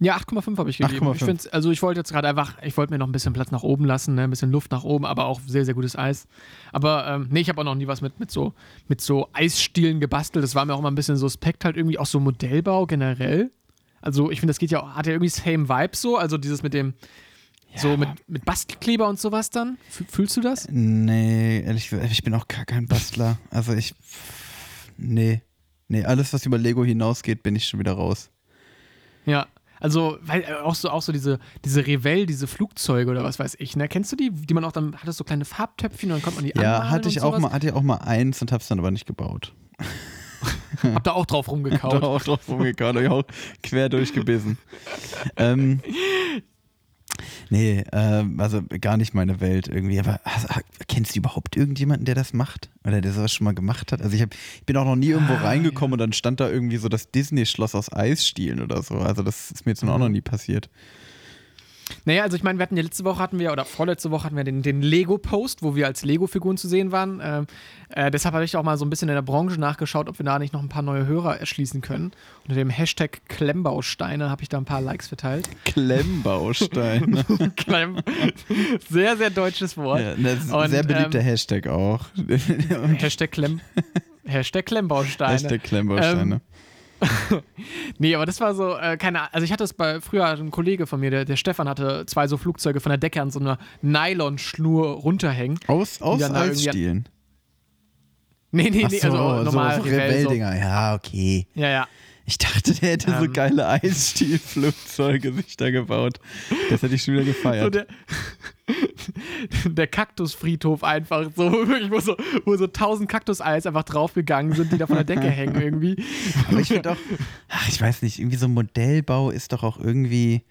Ja, 8,5 habe ich gegeben. 8,5. Ich also ich wollte jetzt gerade einfach, ich wollte mir noch ein bisschen Platz nach oben lassen, ne? ein bisschen Luft nach oben, aber auch sehr, sehr gutes Eis. Aber ähm, nee, ich habe auch noch nie was mit, mit, so, mit so Eisstielen gebastelt. Das war mir auch immer ein bisschen suspekt, halt irgendwie auch so Modellbau generell. Also ich finde, das geht ja auch, hat ja irgendwie same Vibe so, also dieses mit dem, so mit, mit Bastelkleber und sowas dann. Fü- Fühlst du das? Nee, ehrlich gesagt, ich bin auch gar kein Bastler. Also ich. Nee. Nee, alles, was über Lego hinausgeht, bin ich schon wieder raus. Ja. Also, weil äh, auch so, auch so diese, diese Revell, diese Flugzeuge oder was weiß ich, ne? Kennst du die? Die man auch dann, hat das so kleine Farbtöpfchen und dann konnte man die Ja, hatte ich auch mal, hatte ich auch mal eins und hab's dann aber nicht gebaut. Hab da auch drauf Da rumgekaut. auch drauf rumgekaut, hab ich auch quer durchgebissen. ähm, Nee, ähm, also gar nicht meine Welt irgendwie. Aber ha- kennst du überhaupt irgendjemanden, der das macht? Oder der sowas schon mal gemacht hat? Also ich, hab, ich bin auch noch nie irgendwo reingekommen und dann stand da irgendwie so das Disney-Schloss aus Eisstielen oder so. Also das ist mir jetzt auch noch nie passiert. Naja, also ich meine, wir hatten ja letzte Woche hatten wir, oder vorletzte Woche hatten wir den, den Lego-Post, wo wir als Lego-Figuren zu sehen waren. Ähm, äh, deshalb habe ich auch mal so ein bisschen in der Branche nachgeschaut, ob wir da nicht noch ein paar neue Hörer erschließen können. Unter dem Hashtag Klemmbausteine habe ich da ein paar Likes verteilt. Klemmbaustein. Klemm sehr, sehr deutsches Wort. ja, das ist ein Und, sehr beliebter ähm, Hashtag auch. Hashtag Klemm. Hashtag Klemmbausteine. Hashtag Klemmbausteine. Ähm, Nee, aber das war so, äh, keine Ahnung. Also ich hatte es bei früher ein Kollege von mir, der, der Stefan hatte zwei so Flugzeuge von der Decke an so einer Nylonschnur runterhängen. aus aus Eisstielen. Nee, nee, nee, so, also normal so Revell, so. Rebelldinger. Ja, okay. Ja, ja. Ich dachte, der hätte so Ähm. geile Eisstielflugzeuge sich da gebaut. Das hätte ich schon wieder So gefeiert. der, der Kaktusfriedhof einfach so, wirklich, wo so, wo so tausend Kaktuseis einfach draufgegangen sind, die da von der Decke hängen irgendwie. Aber ich finde auch, ach, ich weiß nicht, irgendwie so ein Modellbau ist doch auch irgendwie.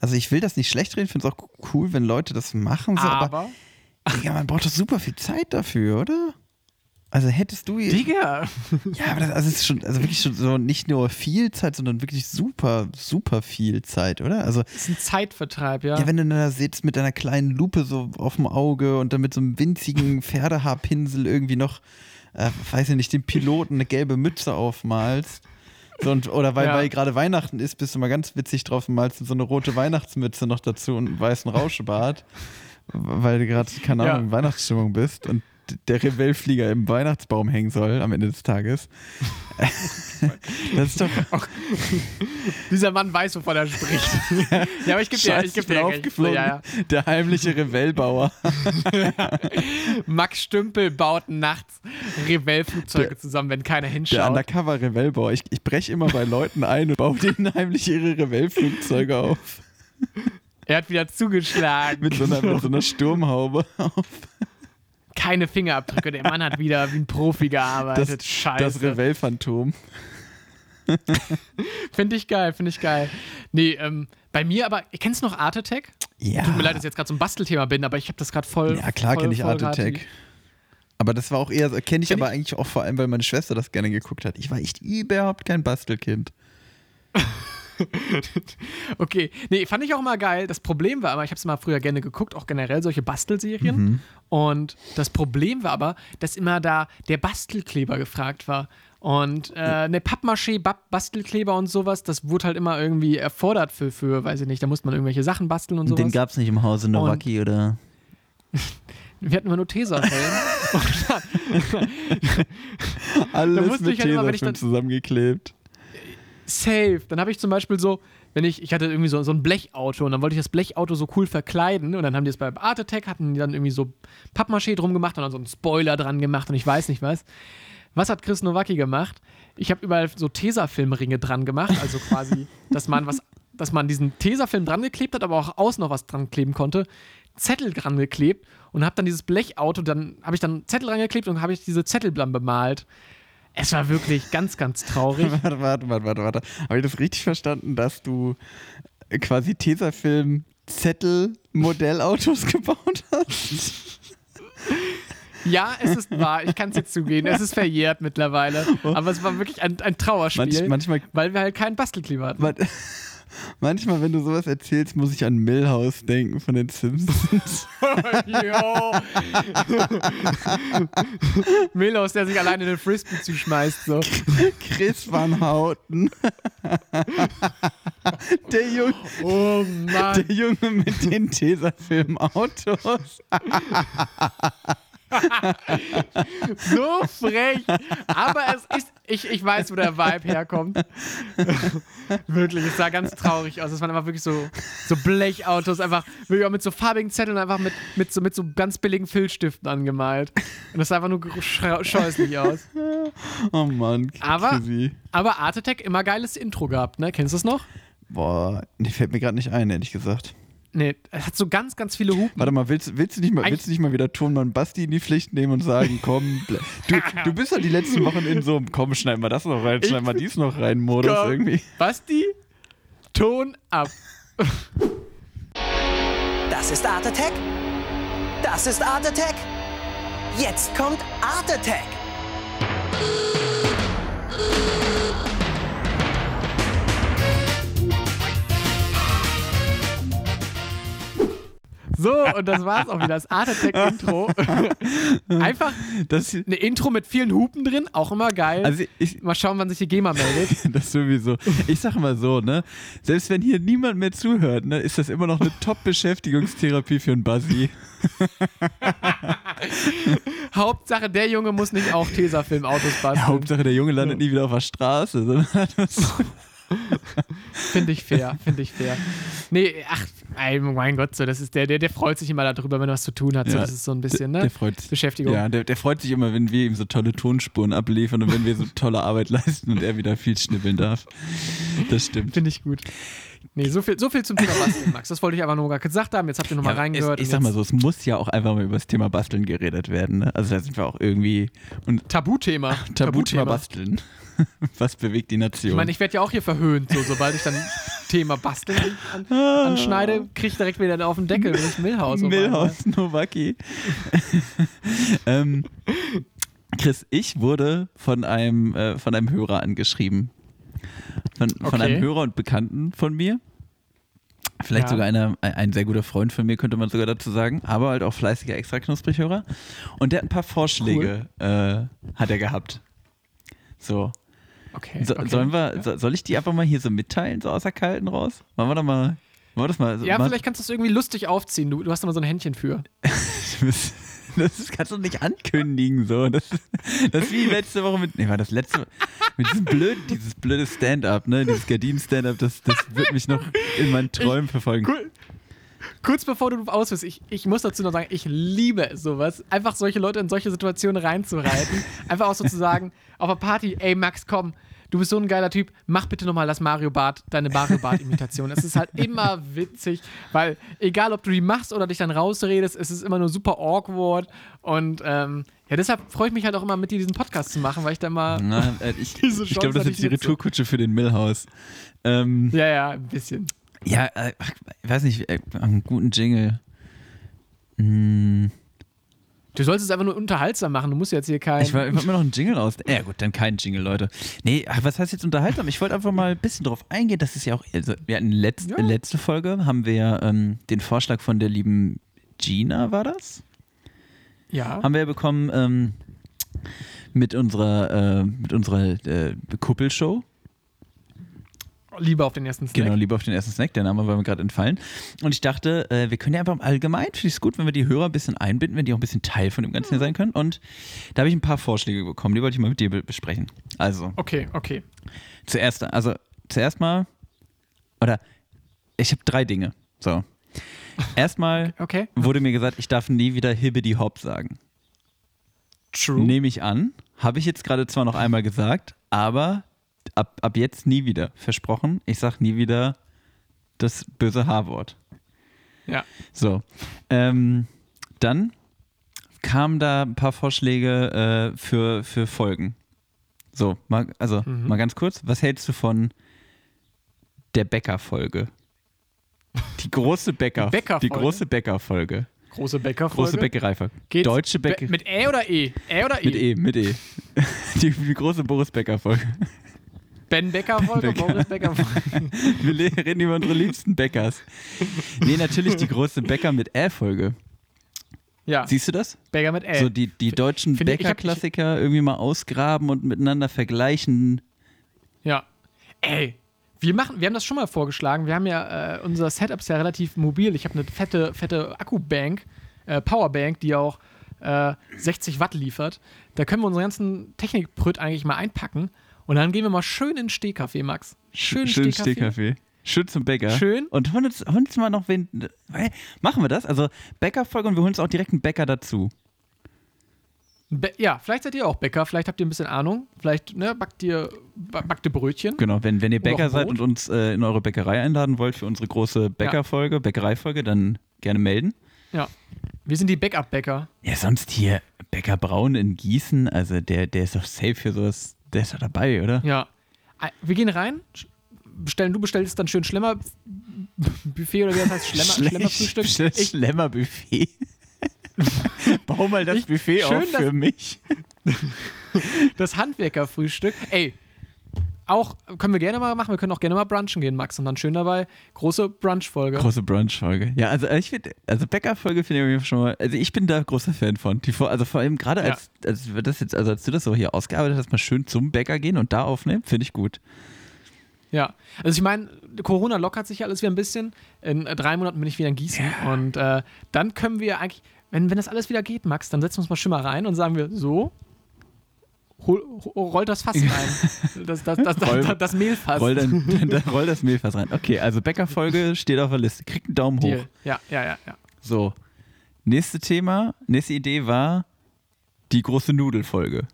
Also ich will das nicht schlecht reden, finde es auch cool, wenn Leute das machen, so, aber, Aber, Digga, man braucht doch super viel Zeit dafür, oder? Also hättest du Digga, Ja, aber das also es ist schon, also wirklich schon so nicht nur viel Zeit, sondern wirklich super, super viel Zeit, oder? Also, das ist ein Zeitvertreib, ja. ja, wenn du da sitzt mit deiner kleinen Lupe so auf dem Auge und dann mit so einem winzigen Pferdehaarpinsel irgendwie noch, äh, weiß ich nicht, dem Piloten eine gelbe Mütze aufmalst. So, und, oder weil, Ja. weil gerade Weihnachten ist, bist du mal ganz witzig drauf und malst so eine rote Weihnachtsmütze noch dazu und einen weißen Rauschebart, weil du gerade, keine Ja. Ahnung, in Weihnachtsstimmung bist und der Revellflieger im Weihnachtsbaum hängen soll am Ende des Tages. das ist doch Dieser Mann weiß, wovon er spricht. ja, aber ich gebe dir, ich geb dir recht. aufgeflogen. Ja, ja. Der heimliche Revellbauer. Max Stümpel baut nachts Revell-Flugzeuge zusammen, wenn keiner Der hinschaut. Undercover-Revellbauer. Ich, ich breche immer bei Leuten ein und baue denen heimlich ihre Revellflugzeuge auf. Er hat wieder zugeschlagen. Mit so einer, mit so einer Sturmhaube auf. Keine Fingerabdrücke. Der Mann hat wieder wie ein Profi gearbeitet. Das, Scheiße. das Revell-Phantom. Finde ich geil, finde ich geil. Nee, ähm, bei mir aber, kennst du noch Art Attack? Ja. Tut mir leid, dass ich jetzt gerade so ein Bastelthema bin, aber ich habe das gerade voll. Ja, klar kenne ich Art Attack. Aber das war auch eher, kenne ich Kenn aber ich- eigentlich auch vor allem, weil meine Schwester das gerne geguckt hat. Ich war echt überhaupt kein Bastelkind. Okay, nee, fand ich auch immer geil. Das Problem war aber, ich habe es mal früher gerne geguckt, auch generell solche Bastelserien. Mhm. Und das Problem war aber, dass immer da der Bastelkleber gefragt war. Und äh, eine Pappmaché, Bab- Bastelkleber und sowas, das wurde halt immer irgendwie erfordert für, für, weiß ich nicht, da musste man irgendwelche Sachen basteln und sowas. gab es nicht im Hause Nowacki, oder? Wir hatten immer nur Tesafilm. Alles mit halt Tesafilm zusammengeklebt. Safe. Dann habe ich zum Beispiel so, wenn ich, ich hatte irgendwie so, so ein Blechauto und dann wollte ich das Blechauto so cool verkleiden und dann haben die es bei Art Attack, hatten die dann irgendwie so Pappmaché drum gemacht und dann so einen Spoiler dran gemacht und ich weiß nicht was. Was hat Chris Nowacki gemacht? Ich habe überall so Tesafilmringe dran gemacht, also quasi, dass man was, dass man diesen Tesafilm dran geklebt hat, aber auch außen noch was dran kleben konnte. Zettel dran geklebt und habe dann dieses Blechauto, dann habe ich dann Zettel dran geklebt und habe ich diese Zettel dann bemalt. Es war wirklich ganz, ganz traurig. Warte, warte, warte, warte, warte. Habe ich das richtig verstanden, dass du quasi Tesafilm Zettel-Modellautos gebaut hast? Ja, es ist wahr. Ich kann es jetzt zugeben. Es ist verjährt mittlerweile. Aber es war wirklich ein, ein Trauerspiel, Manch, manchmal, weil wir halt keinen Bastelkleber hatten. man, manchmal, wenn du sowas erzählst, muss ich an Millhouse denken von den Simpsons. Jo. Milos, der sich alleine den Frisbee zuschmeißt. So. Chris Van Houten. der, Junge, Oh Mann. der Junge mit den Tesafilm-Autos. So frech. Aber es ist. Ich, ich weiß, wo der Vibe herkommt. wirklich, es sah ganz traurig aus. Es waren einfach wirklich so, so Blechautos, einfach wirklich auch mit so farbigen Zetteln, einfach mit, mit, so, mit so ganz billigen Filzstiften angemalt. Und das sah einfach nur scheußlich aus. Oh Mann, Aber-. Aber Art Attack immer geiles Intro gehabt, ne? Kennst du das noch? Boah, nee, fällt mir gerade nicht ein, ehrlich gesagt. Nee, es hat so ganz, ganz viele Hupen. Warte mal, willst, willst, du nicht mal, willst du nicht mal wieder Tonmann Basti in die Pflicht nehmen und sagen, komm, ble- du, du bist ja die letzten Wochen in so einem, komm, schneid mal das noch rein, schneid mal dies noch rein, Modus Komm. irgendwie. Basti, Ton ab. Das ist Art Attack. Das ist Art Attack. Jetzt kommt Art Attack. So, und das war's auch wieder, das Art Attack Intro. Einfach Das, eine Intro mit vielen Hupen drin, auch immer geil. also ich, mal schauen, wann sich die GEMA meldet. das sowieso. Ich sag mal so, ne? Selbst wenn hier niemand mehr zuhört, ne, ist das immer noch eine Top-Beschäftigungstherapie für einen Buzzy. Hauptsache, der Junge muss nicht auch Tesafilm-Autos basteln. Hauptsache, der Junge landet nie wieder auf der Straße. sondern Finde ich fair, finde ich fair. Nee, ach, ey, mein Gott, so, das ist der, der, der freut sich immer darüber, wenn er was zu tun hat. So, Ja, das ist so ein bisschen, der, ne? der freut sich. Beschäftigung. Ja, der, der freut sich immer, wenn wir ihm so tolle Tonspuren abliefern und wenn wir so tolle Arbeit leisten und er wieder viel schnippeln darf. Das stimmt. Finde ich gut. Nee, so viel, so viel zum Thema Basteln, Max. Das wollte ich einfach nur mal gesagt haben. Jetzt habt ihr nochmal Ja, reingehört. ich und sag mal so, es muss ja auch einfach mal über das Thema Basteln geredet werden. Ne? Also da sind wir auch irgendwie und Tabuthema. Tabuthema Basteln. Was bewegt die Nation? Ich meine, ich werde ja auch hier verhöhnt, so sobald ich dann Thema Basteln an, anschneide, kriege ich direkt wieder auf den Deckel, wenn ich Milhouse. Milhouse Nowaki. ähm, Chris, ich wurde von einem, äh, von einem Hörer angeschrieben. Von, von Okay. einem Hörer und Bekannten von mir. Vielleicht Ja. sogar einer, ein, ein sehr guter Freund von mir, könnte man sogar dazu sagen, aber halt auch fleißiger extra Knusprig-Hörer. Und der hat ein paar Vorschläge äh, hat er gehabt. So. Okay, So, okay. Sollen wir, so, soll ich die einfach mal hier so mitteilen, so aus der Kalten raus? Wollen wir doch mal. Wollen wir das mal. Ja, mal, vielleicht kannst du es irgendwie lustig aufziehen. Du, du hast immer so ein Händchen für. Das kannst du nicht ankündigen, so. Das, das ist wie letzte Woche mit. Nee, war das letzte. Mit diesem blöden, dieses blöde Stand-up, ne? Dieses Gardinen-Stand-up, das, das wird mich noch in meinen Träumen verfolgen. Cool. Kurz bevor du ausführst, ich, ich muss dazu noch sagen, ich liebe sowas. Einfach solche Leute in solche Situationen reinzureiten. Einfach auch sozusagen auf einer Party, ey Max, komm, du bist so ein geiler Typ, mach bitte nochmal das Mario Bart, deine Mario Bart-Imitation. es ist halt immer witzig, weil egal ob du die machst oder dich dann rausredest, es ist immer nur super awkward. Und ähm, ja, deshalb freue ich mich halt auch immer mit dir diesen Podcast zu machen, weil ich da mal. Na, äh, ich ich glaube, das ist ich jetzt die. Retourkutsche für den Millhouse. Ähm, Ja, ja, ein bisschen. Ja, äh, ich weiß nicht, äh, einen guten Jingle. Hm, Du sollst es einfach nur unterhaltsam machen. Du musst jetzt hier kein. ich wollte mir noch einen Jingle aus. Ja, gut, dann kein Jingle, Leute. Nee, ach, was heißt jetzt unterhaltsam? Ich wollte einfach mal ein bisschen drauf eingehen. Das ist ja auch. Also, wir hatten letzt, Ja. letzte Folge haben wir ähm, den Vorschlag von der lieben Gina, war das? ja. Haben wir ja bekommen ähm, mit unserer, äh, mit unserer äh, Kuppelshow. Lieber auf den ersten Snack. Genau, lieber auf den ersten Snack, der Name war mir gerade entfallen. Und ich dachte, äh, wir können ja einfach allgemein, finde ich es gut, wenn wir die Hörer ein bisschen einbinden, wenn die auch ein bisschen Teil von dem Ganzen hier sein können. Und da habe ich ein paar Vorschläge bekommen, die wollte ich mal mit dir be besprechen. Also, Okay, okay. zuerst, also zuerst mal, oder ich habe drei Dinge. So. Erstmal Okay. wurde mir gesagt, ich darf nie wieder Hibbidi Hop sagen. True. Nehme ich an. Habe ich jetzt gerade zwar noch einmal gesagt, aber ab, ab jetzt nie wieder. Versprochen, ich sage nie wieder das böse H-Wort. Ja. So. Ähm, dann kamen da ein paar Vorschläge äh, für, für Folgen. So, mal, also Mhm. mal ganz kurz, was hältst du von der Bäcker-Folge? Die große Bäcker, Bäcker-Folge? die große Bäcker-Folge. Große Bäcker. Große Bäckereifolge. Geht's Deutsche Bä- Bäcker. Mit Ä oder E? Ä oder E? Mit E, mit E. Die, die große Boris Becker-Folge. Ben Becker Folge, Becker. Boris Becker Folge. Wir reden über unsere liebsten Bäckers. Nee, natürlich die große Bäcker mit Ä-Folge. Ja, Siehst du das? Bäcker mit Ä. So die, die deutschen Bäckerklassiker irgendwie mal ausgraben und miteinander vergleichen. Ja. Ey, wir machen, wir haben das schon mal vorgeschlagen. Wir haben ja, äh, unser Setup ist ja relativ mobil. Ich habe eine fette, fette Akkubank, äh, Powerbank, die auch äh, 60 Watt liefert. Da können wir unseren ganzen Technikprüt eigentlich mal einpacken. Und dann gehen wir mal schön in den Stehkaffee, Max. Schön, Schön Stehkaffee. Stehkaffee. Schön zum Bäcker. Schön. Und holen uns, holen uns mal noch wen. Machen wir das? Also Bäckerfolge und wir holen uns auch direkt einen Bäcker dazu. Be ja, vielleicht seid ihr auch Bäcker, vielleicht habt ihr ein bisschen Ahnung. Vielleicht ne, backt, ihr, ba- backt ihr Brötchen. Genau, wenn, wenn ihr Bäcker seid und uns äh, in eure Bäckerei einladen wollt für unsere große Bäckerfolge, Bäckereifolge, dann gerne melden. Ja. Wir sind die Backup-Bäcker. Ja, sonst hier Bäcker Braun in Gießen, also der, der ist doch safe für sowas, der ist doch dabei, oder? Ja. Wir gehen rein, bestellen. Du bestellst dann schön Schlemmer Buffet oder wie das heißt? Schlemmer, Schlemmerfrühstück. Schlemmerbuffet. Bau mal das Ich- Buffet auf für mich. Das Handwerkerfrühstück. Ey, auch können wir gerne mal machen. Wir können auch gerne mal brunchen gehen, Max. Und dann schön dabei große Brunch-Folge. Große Brunch-Folge. Ja, also ich finde, also Bäcker-Folge finde ich schon mal, also ich bin da großer Fan von. Die, also vor allem gerade Ja. als, als wir das jetzt, also als du das so hier ausgearbeitet hast, mal schön zum Bäcker gehen und da aufnehmen, finde ich gut. Ja, also ich meine, Corona lockert sich ja alles wieder ein bisschen. In drei Monaten bin ich wieder in Gießen. Und äh, dann können wir eigentlich, wenn, wenn das alles wieder geht, Max, dann setzen wir uns mal schön mal rein und sagen wir, so, hol, rollt das Fass rein. Das, das, das, Roll- das, das Mehlfass. Roll, dann roll das Mehlfass rein. Okay, also Bäcker-Folge steht auf der Liste. Kriegt einen Daumen hoch. Ja, ja, ja, ja. So. Nächste Thema, nächste Idee war die große Nudelfolge.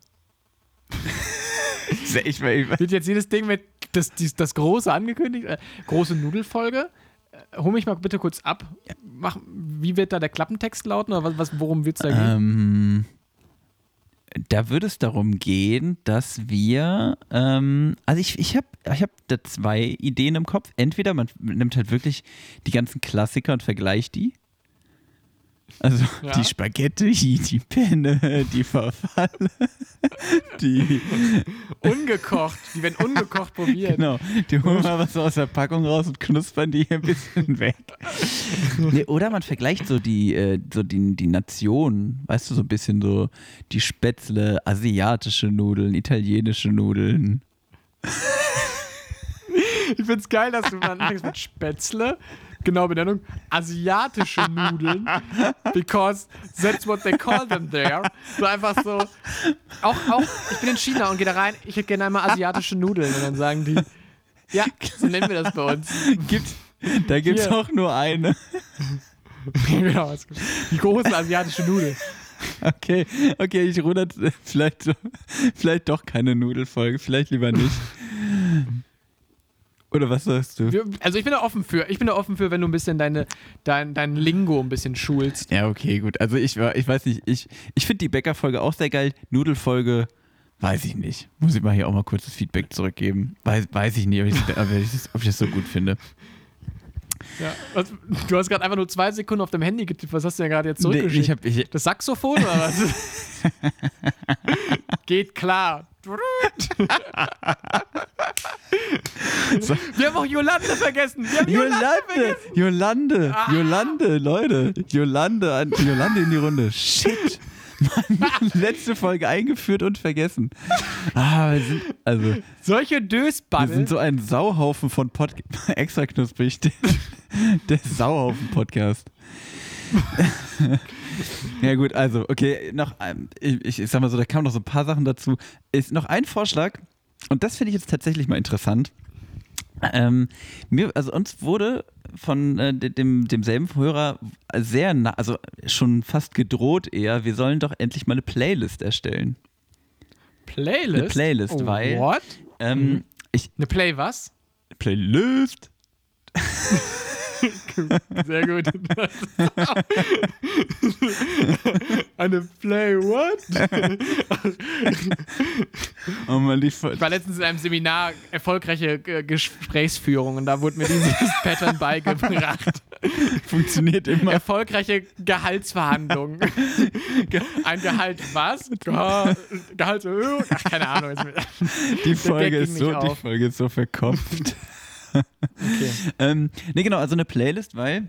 ich, Wird jetzt jedes Ding mit das, das große angekündigt? Äh, große Nudelfolge? Äh, hol mich mal bitte kurz ab. Mach, wie wird da der Klappentext lauten? Oder was, worum wird es da gehen? Ähm, da würde es darum gehen, dass wir, ähm, also ich, ich habe ich hab da zwei Ideen im Kopf. Entweder man nimmt halt wirklich die ganzen Klassiker und vergleicht die. Also Ja. die Spaghetti, die Penne, die Verfalle, die, Ungekocht. Die werden ungekocht probiert. genau, die holen mal was aus der Packung raus und knuspern die ein bisschen weg. Nee, oder man vergleicht so die, äh, so die, die Nationen, weißt du, so ein bisschen so die Spätzle, asiatische Nudeln, italienische Nudeln. Ich find's geil, dass du dann anfängst mit Spätzle. Genau, Benennung. Asiatische Nudeln. Because that's what they call them there. So einfach so. Auch, auch, ich bin in China und gehe da rein, ich hätte gerne einmal asiatische Nudeln. Und dann sagen die, ja, so nennen wir das bei uns. Gibt, da gibt es auch nur eine. genau, die große asiatische Nudel. Okay, okay, ich rudert vielleicht, vielleicht doch keine Nudelfolge, vielleicht lieber nicht. Oder was sagst du? Also ich bin da offen für. Ich bin da offen für, wenn du ein bisschen deine, dein, dein Lingo ein bisschen schulst. Ja, okay, gut. Also ich, war- ich weiß nicht, ich, ich finde die Bäckerfolge auch sehr geil. Nudelfolge, weiß ich nicht. Muss ich mal hier auch mal kurzes Feedback zurückgeben. Weiß, weiß ich nicht, ob ich, ob, ich das, ob ich das so gut finde. Ja. Du hast gerade einfach nur zwei Sekunden auf dem Handy getippt. Was hast du denn gerade jetzt Nee, zurückgeschickt? ich hab, ich, Das Saxophon oder was? Geht klar. Wir haben auch Jolande vergessen. Wir haben Jolande, Jolande, vergessen. Jolande, Ah. Jolande, Leute. Jolande, an- Jolande in die Runde. Shit. Mann, letzte Folge eingeführt und vergessen. Ah, wir sind, also, wir Solche sind Dösbaddel. so ein Sauhaufen von Podcast. Extra knusprig. Der, Sauhaufen-Podcast. ja, gut, also, okay, noch, ich, ich sag mal so, da kamen noch so ein paar Sachen dazu. Ist noch ein Vorschlag, und das finde ich jetzt tatsächlich mal interessant. Ähm, mir, also uns wurde von äh, de- dem, demselben Hörer sehr, nah, also schon fast gedroht eher, wir sollen doch endlich mal eine Playlist erstellen. Playlist? Eine Playlist, oh, weil- What? Ähm, ich, Eine Play was? Playlist? Sehr gut. Eine Play what? Oh man, die, Ich war letztens in einem Seminar erfolgreiche äh, Gesprächsführung und da wurde mir dieses Pattern beigebracht. funktioniert immer. Erfolgreiche Gehaltsverhandlungen. Ge Ein Gehalt was? Geha Gehaltserhöhung? Ach, keine Ahnung. Die Folge, ist so, nicht die auf. Folge ist so verkopft. Okay. ähm, nee, genau, also eine Playlist, weil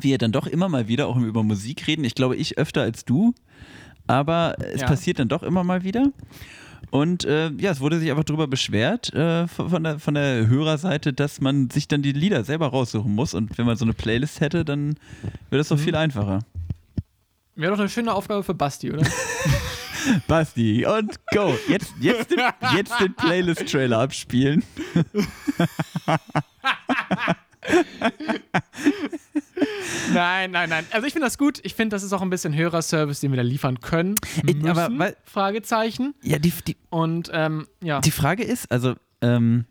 wir dann doch immer mal wieder auch über Musik reden. Ich glaube, ich öfter als du, aber es Ja. passiert dann doch immer mal wieder. Und äh, ja, es wurde sich einfach darüber beschwert äh, von, der, von der Hörerseite, dass man sich dann die Lieder selber raussuchen muss. Und wenn man so eine Playlist hätte, dann wäre das doch viel einfacher. Wäre doch eine schöne Aufgabe für Basti, oder? Basti, und go. Jetzt, jetzt, den, jetzt den Playlist-Trailer abspielen. nein, nein, nein. Also ich finde das gut. Ich finde, das ist auch ein bisschen Hörerservice, den wir da liefern können. Ich- Müssen, aber weil- Fragezeichen. Ja, die, die, Und ähm, ja. Die Frage ist, also, ähm,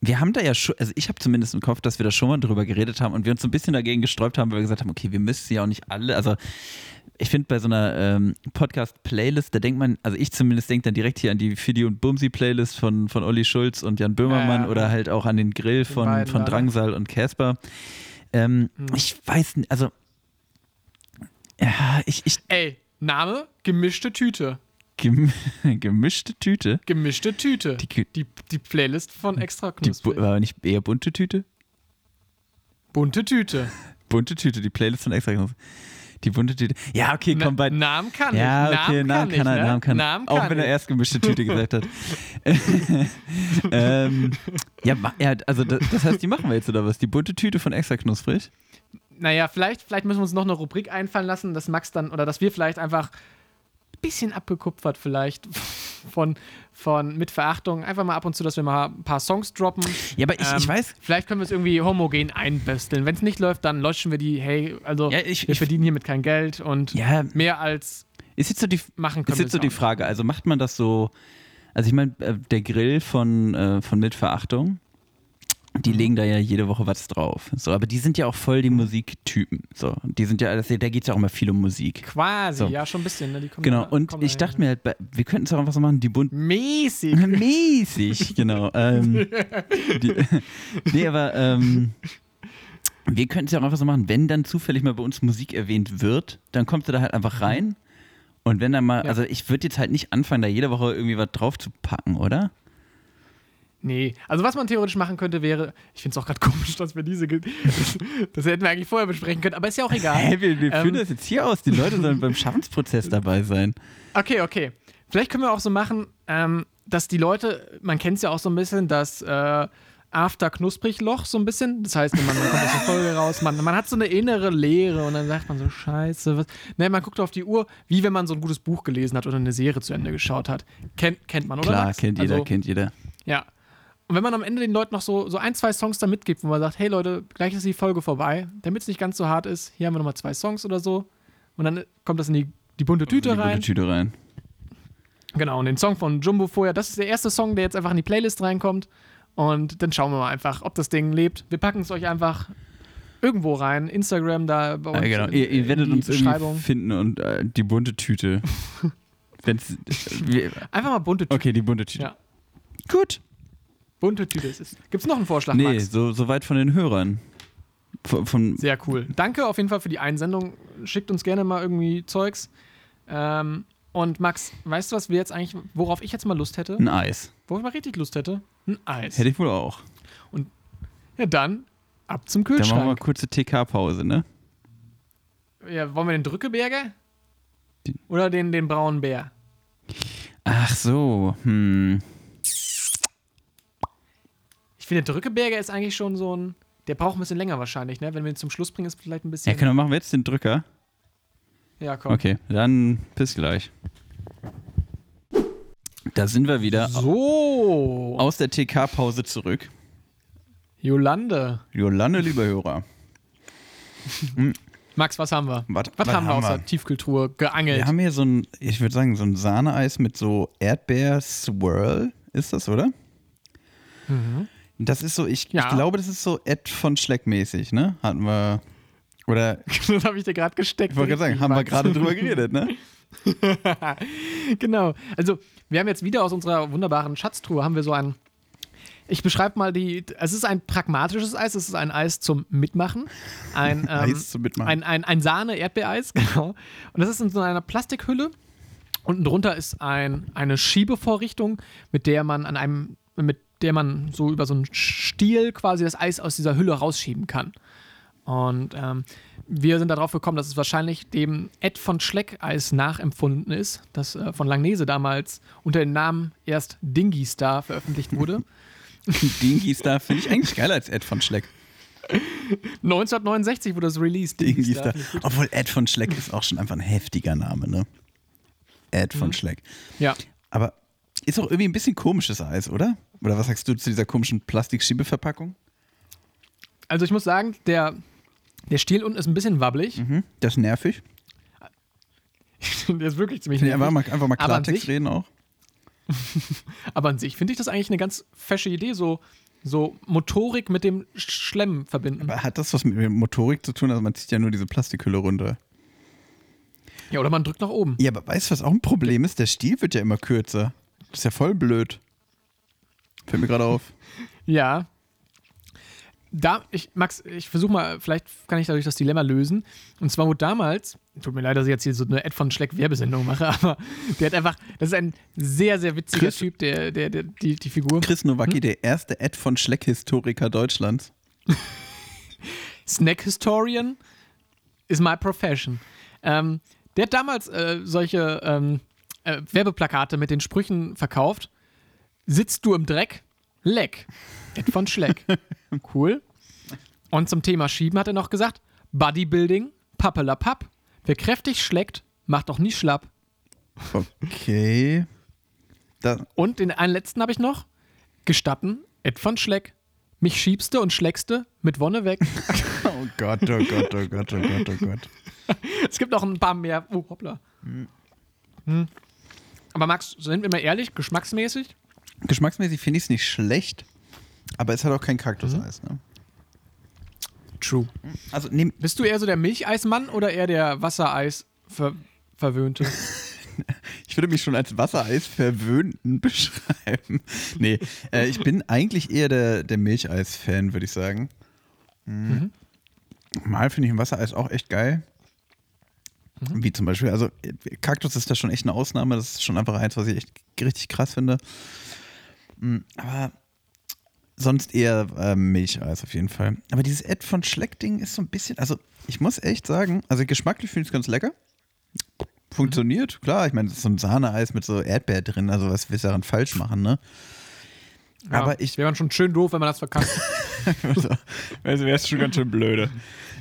wir haben da ja schon, also ich habe zumindest im Kopf, dass wir da schon mal drüber geredet haben und wir uns so ein bisschen dagegen gesträubt haben, weil wir gesagt haben, okay, wir müssen ja auch nicht alle, also ich finde bei so einer ähm, Podcast-Playlist, da denkt man, also ich zumindest denke dann direkt hier an die Fidi und Bumsi-Playlist von, von Olli Schulz und Jan Böhmermann ja. oder halt auch an den Grill von, beiden von ne? Drangsal und Casper. Ähm, Ich weiß nicht, also ja, ich, ich Ey, Name, gemischte Tüte. gem gemischte Tüte. Gemischte Tüte. Die Die, die, Playlist von Extra Knusprig. war nicht eher bunte Tüte? Bunte Tüte. Bunte Tüte, die Playlist von extra. Die bunte Tüte. Ja, okay, komm bei. Na, Namen kann Ja, ich. okay, Namen kann, ich, er, ne? Namen kann er. Namen Auch kann wenn er erst gemischte Tüte gesagt hat. ähm, ja, also das, das heißt, die machen wir jetzt oder was? Die bunte Tüte von extra knusprig? Naja, vielleicht, vielleicht müssen wir uns noch eine Rubrik einfallen lassen, dass Max dann, oder dass wir vielleicht einfach ein bisschen abgekupfert vielleicht von, von mit Verachtung, einfach mal ab und zu, dass wir mal ein paar Songs droppen. Ja, aber ich, ich Ähm, weiß. Vielleicht können wir es irgendwie homogen einbesteln. Wenn es nicht läuft, dann löschen wir die, hey, also Ja, ich- wir ich- verdienen hiermit kein Geld und Ja, mehr als ist jetzt so die, machen können ist jetzt so die Frage. Also macht man das so. Also ich meine, äh, der Grill von, äh, von Mitverachtung. Die legen da ja jede Woche was drauf. So, aber die sind ja auch voll die Musiktypen. So, die sind ja, das, da geht es ja auch immer viel um Musik. Quasi, So. ja, schon ein bisschen. Ne? Die kommen Genau, da- und ich dachte mir halt, wir könnten es auch einfach so machen, die bunten Mäßig. Mäßig, genau. Ähm, die, nee, aber ähm, wir könnten es ja auch einfach so machen, wenn dann zufällig mal bei uns Musik erwähnt wird, dann kommt sie da halt einfach rein. Und wenn dann mal, Ja. also ich würde jetzt halt nicht anfangen, da jede Woche irgendwie was drauf zu packen, oder? Nee, also was man theoretisch machen könnte, wäre, ich finde es auch gerade komisch, dass wir diese, das, das hätten wir eigentlich vorher besprechen können, aber ist ja auch egal. Hä, wir, wir führen Ähm, das jetzt hier aus. Die Leute sollen beim Schaffensprozess dabei sein. Okay, okay. Vielleicht können wir auch so machen, ähm, dass die Leute, man kennt es ja auch so ein bisschen, das äh, After-Knusprig-Loch so ein bisschen. Das heißt, man, man kommt aus der Folge raus, man, man hat so eine innere Leere und dann sagt man so, scheiße, was. Ne, man guckt auf die Uhr, wie wenn man so ein gutes Buch gelesen hat oder eine Serie zu Ende geschaut hat. Kennt, kennt man, oder? Klar, Max? kennt jeder, Also, kennt jeder. Ja. Und wenn man am Ende den Leuten noch so, so ein, zwei Songs da mitgibt, wo man sagt, hey Leute, gleich ist die Folge vorbei, damit es nicht ganz so hart ist, hier haben wir nochmal zwei Songs oder so. Und dann kommt das in die, die bunte Tüte die bunte rein. Tüte rein. Genau, und den Song von Jumbo vorher, das ist der erste Song, der jetzt einfach in die Playlist reinkommt. Und dann schauen wir mal einfach, ob das Ding lebt. Wir packen es euch einfach irgendwo rein. Instagram da bei uns. Ja, genau. in- Ihr, ihr werdet die uns irgendwie Beschreibung. finden und äh, die bunte Tüte. Wenn's, wir, Einfach mal bunte Tüte. okay, die bunte Tüte. Ja. Gut. Bunte Tüte ist es. Gibt es noch einen Vorschlag, Nee, Max? so, so weit von den Hörern. Von, von, Sehr cool. Danke auf jeden Fall für die Einsendung. Schickt uns gerne mal irgendwie Zeugs. Ähm, und Max, weißt du, was wir jetzt eigentlich, worauf ich jetzt mal Lust hätte? ein Eis. Worauf ich mal richtig Lust hätte? Ein Eis. Hätte ich wohl auch. Ja, dann ab zum Dann machen wir mal Kühlschrank. kurze TK-Pause, ne? Ja, wollen wir den Drückeberger? Oder den, den braunen Bär? Ach so, hm. Finde, der Drückeberger ist eigentlich schon so ein. Der braucht ein bisschen länger wahrscheinlich, ne? Wenn wir ihn zum Schluss bringen, ist vielleicht ein Ja, bisschen. genau, machen wir jetzt den Drücker. Ja, komm. Okay, dann bis gleich. Da sind wir wieder So. aus der TK-Pause zurück. Jolande. Jolande, lieber Hörer. Max, was haben wir? Was- was haben wir aus der Tiefkultur geangelt? Wir haben hier so ein, ich würde sagen, so ein Sahneeis mit so Erdbeer-Swirl. Ist das, oder? Das ist so, ich, Ja. ich glaube, das ist so Ed von Schleck mäßig, ne? Hatten wir. Oder, das habe ich dir gerade gesteckt. ich wollte gerade sagen, haben wir gerade drüber geredet, ne? genau. Also, wir haben jetzt wieder aus unserer wunderbaren Schatztruhe haben wir so ein. Ich beschreibe mal die. Es ist ein pragmatisches Eis. Es ist ein Eis zum Mitmachen. Ein, ähm, Eis zum Mitmachen. Ein, ein, ein Sahne-Erdbeereis, genau. Und das ist in so einer Plastikhülle. Unten drunter ist ein, eine Schiebevorrichtung, mit der man an einem, mit der man so über so einen Stiel quasi das Eis aus dieser Hülle rausschieben kann. Und ähm, wir sind darauf gekommen, dass es wahrscheinlich dem Ed von Schleck Eis nachempfunden ist, das äh, von Langnese damals unter dem Namen erst Dingy Star veröffentlicht wurde. Dingy Star finde ich eigentlich geiler als Ed von Schleck. 1969 wurde es released. Dingy Star. gut. Obwohl Ed von Schleck ist auch schon einfach ein heftiger Name, ne? Ed Mhm. von Schleck. Ja. Aber ist auch irgendwie ein bisschen komisches Eis, oder? Oder was sagst du zu dieser komischen Plastikschiebeverpackung? Also ich muss sagen, der, der Stiel unten ist ein bisschen wabbelig. Mhm. Das ist nervig. der ist wirklich ziemlich Nee, einfach, nervig. mal, einfach mal Klartext sich- reden auch. Aber an sich finde ich das eigentlich eine ganz fesche Idee, so So Motorik mit dem Schlemm verbinden. Aber hat das was mit Motorik zu tun? Also man zieht ja nur diese Plastikhülle runter. Ja, oder man drückt nach oben. Ja, aber weißt du, was auch ein Problem ist? Der Stiel wird ja immer kürzer. Das ist ja voll blöd. Fällt mir gerade auf. Ja. Da, ich, Max, ich versuche mal, vielleicht kann ich dadurch das Dilemma lösen. Und zwar wurde damals, tut mir leid, dass ich jetzt hier so eine Ed von Schleck Werbesendung mache, aber der hat einfach, das ist ein sehr, sehr witziger Chris- Typ, der, der, der, die, die Figur. Chris Nowacki, der erste Ed von Schleck-Historiker Deutschlands. Snack Historian is my profession. Ähm, der hat damals äh, solche ähm, äh, Werbeplakate mit den Sprüchen verkauft. Sitzt du im Dreck? Leck. Ed von Schleck. Cool. Und zum Thema Schieben hat er noch gesagt: Bodybuilding, Pappelapapp. Wer kräftig schlägt, macht doch nie schlapp. Okay. Da, Und den einen letzten habe ich noch. Gestatten, Ed von Schleck. Mich schiebste und schlägste mit Wonne weg. oh Gott, oh Gott, oh Gott, oh Gott, oh Gott. Es gibt noch ein paar mehr. Oh, hoppla. Hm. Aber Max, sind wir mal ehrlich, geschmacksmäßig? Geschmacksmäßig finde ich es nicht schlecht, aber es hat auch kein Kaktuseis. Ne? True. Also nehm, Bist du eher so der Milcheismann oder eher der Wassereis ver verwöhnte? ich würde mich schon als Wassereis verwöhnten beschreiben. Nee, äh, ich bin eigentlich eher der, der Milcheis-Fan, würde ich sagen. Mhm. Mal finde ich ein Wassereis auch echt geil. Wie zum Beispiel, also Kaktus ist da schon echt eine Ausnahme. Das ist schon einfach eins, was ich echt richtig krass finde. Mm, Aber sonst eher äh, Milcheis auf jeden Fall. Aber dieses Ed von Schleck-Ding ist so ein bisschen, also ich muss echt sagen, also geschmacklich finde ich es ganz lecker. Funktioniert, klar. Ich meine, das ist so ein Sahneeis mit so Erdbeer drin, also was willst du daran falsch machen, ne? Aber ich- Wäre man schon schön doof, wenn man das verkackt. Also, also wäre es schon ganz schön blöde.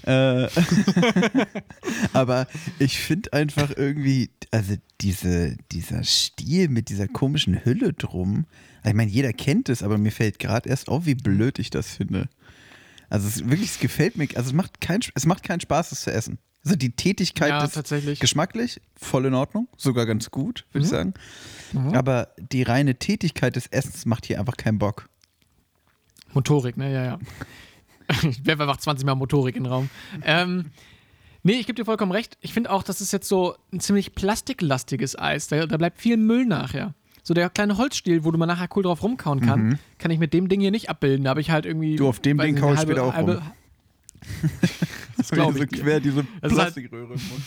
Äh, aber ich finde einfach irgendwie, also diese, dieser Stiel mit dieser komischen Hülle drum, ich meine, jeder kennt es, aber mir fällt gerade erst auf, wie blöd ich das finde. Also es wirklich, es gefällt mir, also es macht, kein, es macht keinen Spaß, es zu essen. Also die Tätigkeit Ja, tatsächlich. geschmacklich voll in Ordnung, sogar ganz gut, würde ich sagen. Aber die reine Tätigkeit des Essens macht hier einfach keinen Bock. Motorik, ne? Ja, ja. Ich werfe einfach 20 Mal Motorik in den Raum. Ähm, nee, ich gebe dir vollkommen recht. Ich finde auch, das ist jetzt so ein ziemlich plastiklastiges Eis. Da, da bleibt viel Müll nachher. So der kleine Holzstiel, wo du mal nachher cool drauf rumkauen kann, kann ich mit dem Ding hier nicht abbilden. Da habe ich halt irgendwie. Mhm. Du, auf dem Ding nicht, kau ich später auch rum. Das glaube ich. quer diese Plastikröhre im Mund.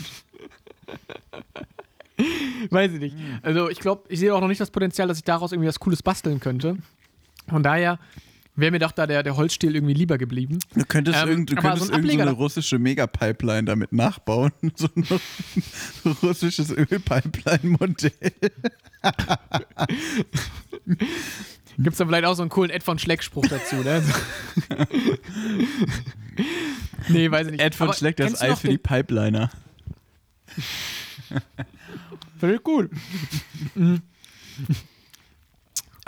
Weiß ich nicht. Also ich glaube, ich sehe auch noch nicht das Potenzial, dass ich daraus irgendwie was Cooles basteln könnte. Von daher wäre mir doch da der, der Holzstiel irgendwie lieber geblieben. Du könntest, Ähm, irgend, du könntest so ein irgend so russische Megapipeline damit nachbauen. So ein russisches Ölpipeline-Modell. Gibt es dann vielleicht auch so einen coolen Ed von Schleck-Spruch dazu, ne? nee, weiß ich nicht. Ed von Aber Schleck, das noch für die Pipeliner. Ich gut. Mhm.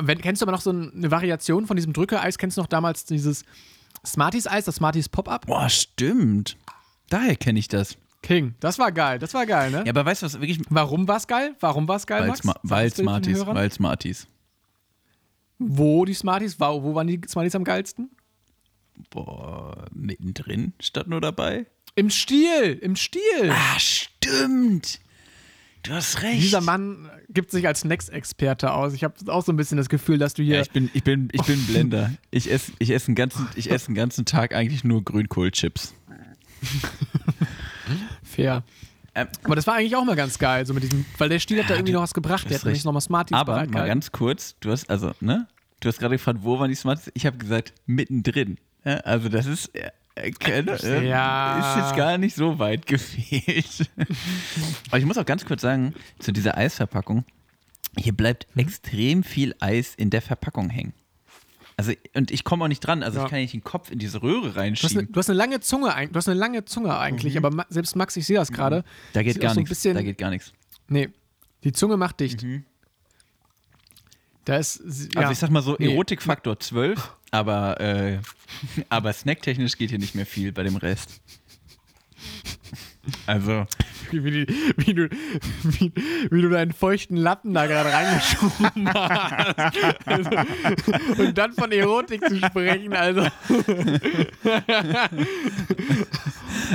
Wenn, kennst du aber noch so ein- eine Variation von diesem Drückereis? Kennst du noch damals dieses Smarties-Eis, das Smarties Pop-Up? Boah, stimmt. Daher kenne ich das. King. Das war geil. Das war geil, ne? Ja, aber weißt du was, wirklich. Warum war es geil? Warum war es geil, Max? Weil Smarties, weil Smarties. Wo die Smarties? Wo, wo waren die Smarties am geilsten? Boah, mittendrin statt nur dabei. Im Stiel. Im Stiel. Ah, stimmt. Du hast recht. Dieser Mann gibt sich als Next-Experte aus. Ich habe auch so ein bisschen das Gefühl, dass du hier. Ja, ich bin, ich bin, ich bin Blender. Ich esse ich ess einen, ganzen- ich ess einen ganzen Tag eigentlich nur Grünkohlchips. fair. Ähm, Aber das war eigentlich auch mal ganz geil, so mit diesem, weil der Stiel hat da irgendwie noch was gebracht. Der hat nämlich nochmal Smarties Aber mal ganz kurz, du hast also, ne? Du hast gerade gefragt, wo waren die Smarties? Ich habe gesagt, mittendrin. Ja, also das ist, äh, äh, keine, äh, Ja. ist jetzt gar nicht so weit gefehlt. Aber ich muss auch ganz kurz sagen, zu dieser Eisverpackung, hier bleibt extrem viel Eis in der Verpackung hängen. Also, und ich komme auch nicht dran, also Ja. ich kann nicht den Kopf in diese Röhre Du hast, eine, reinschieben. du hast eine lange Zunge, du hast eine lange Zunge eigentlich, aber ma selbst Max, ich sehe das gerade. Mhm. Da geht gar so nichts. Da geht gar nichts. Nee, die Zunge macht dicht. Mhm. Da ist, Also ja. ich sag mal so, Nee. Erotikfaktor 12, aber, äh, aber snacktechnisch geht hier nicht mehr viel bei dem Rest. Also, wie, die, wie, du, wie, wie du deinen feuchten Lappen da gerade reingeschoben hast. Also, und dann von Erotik zu sprechen, also.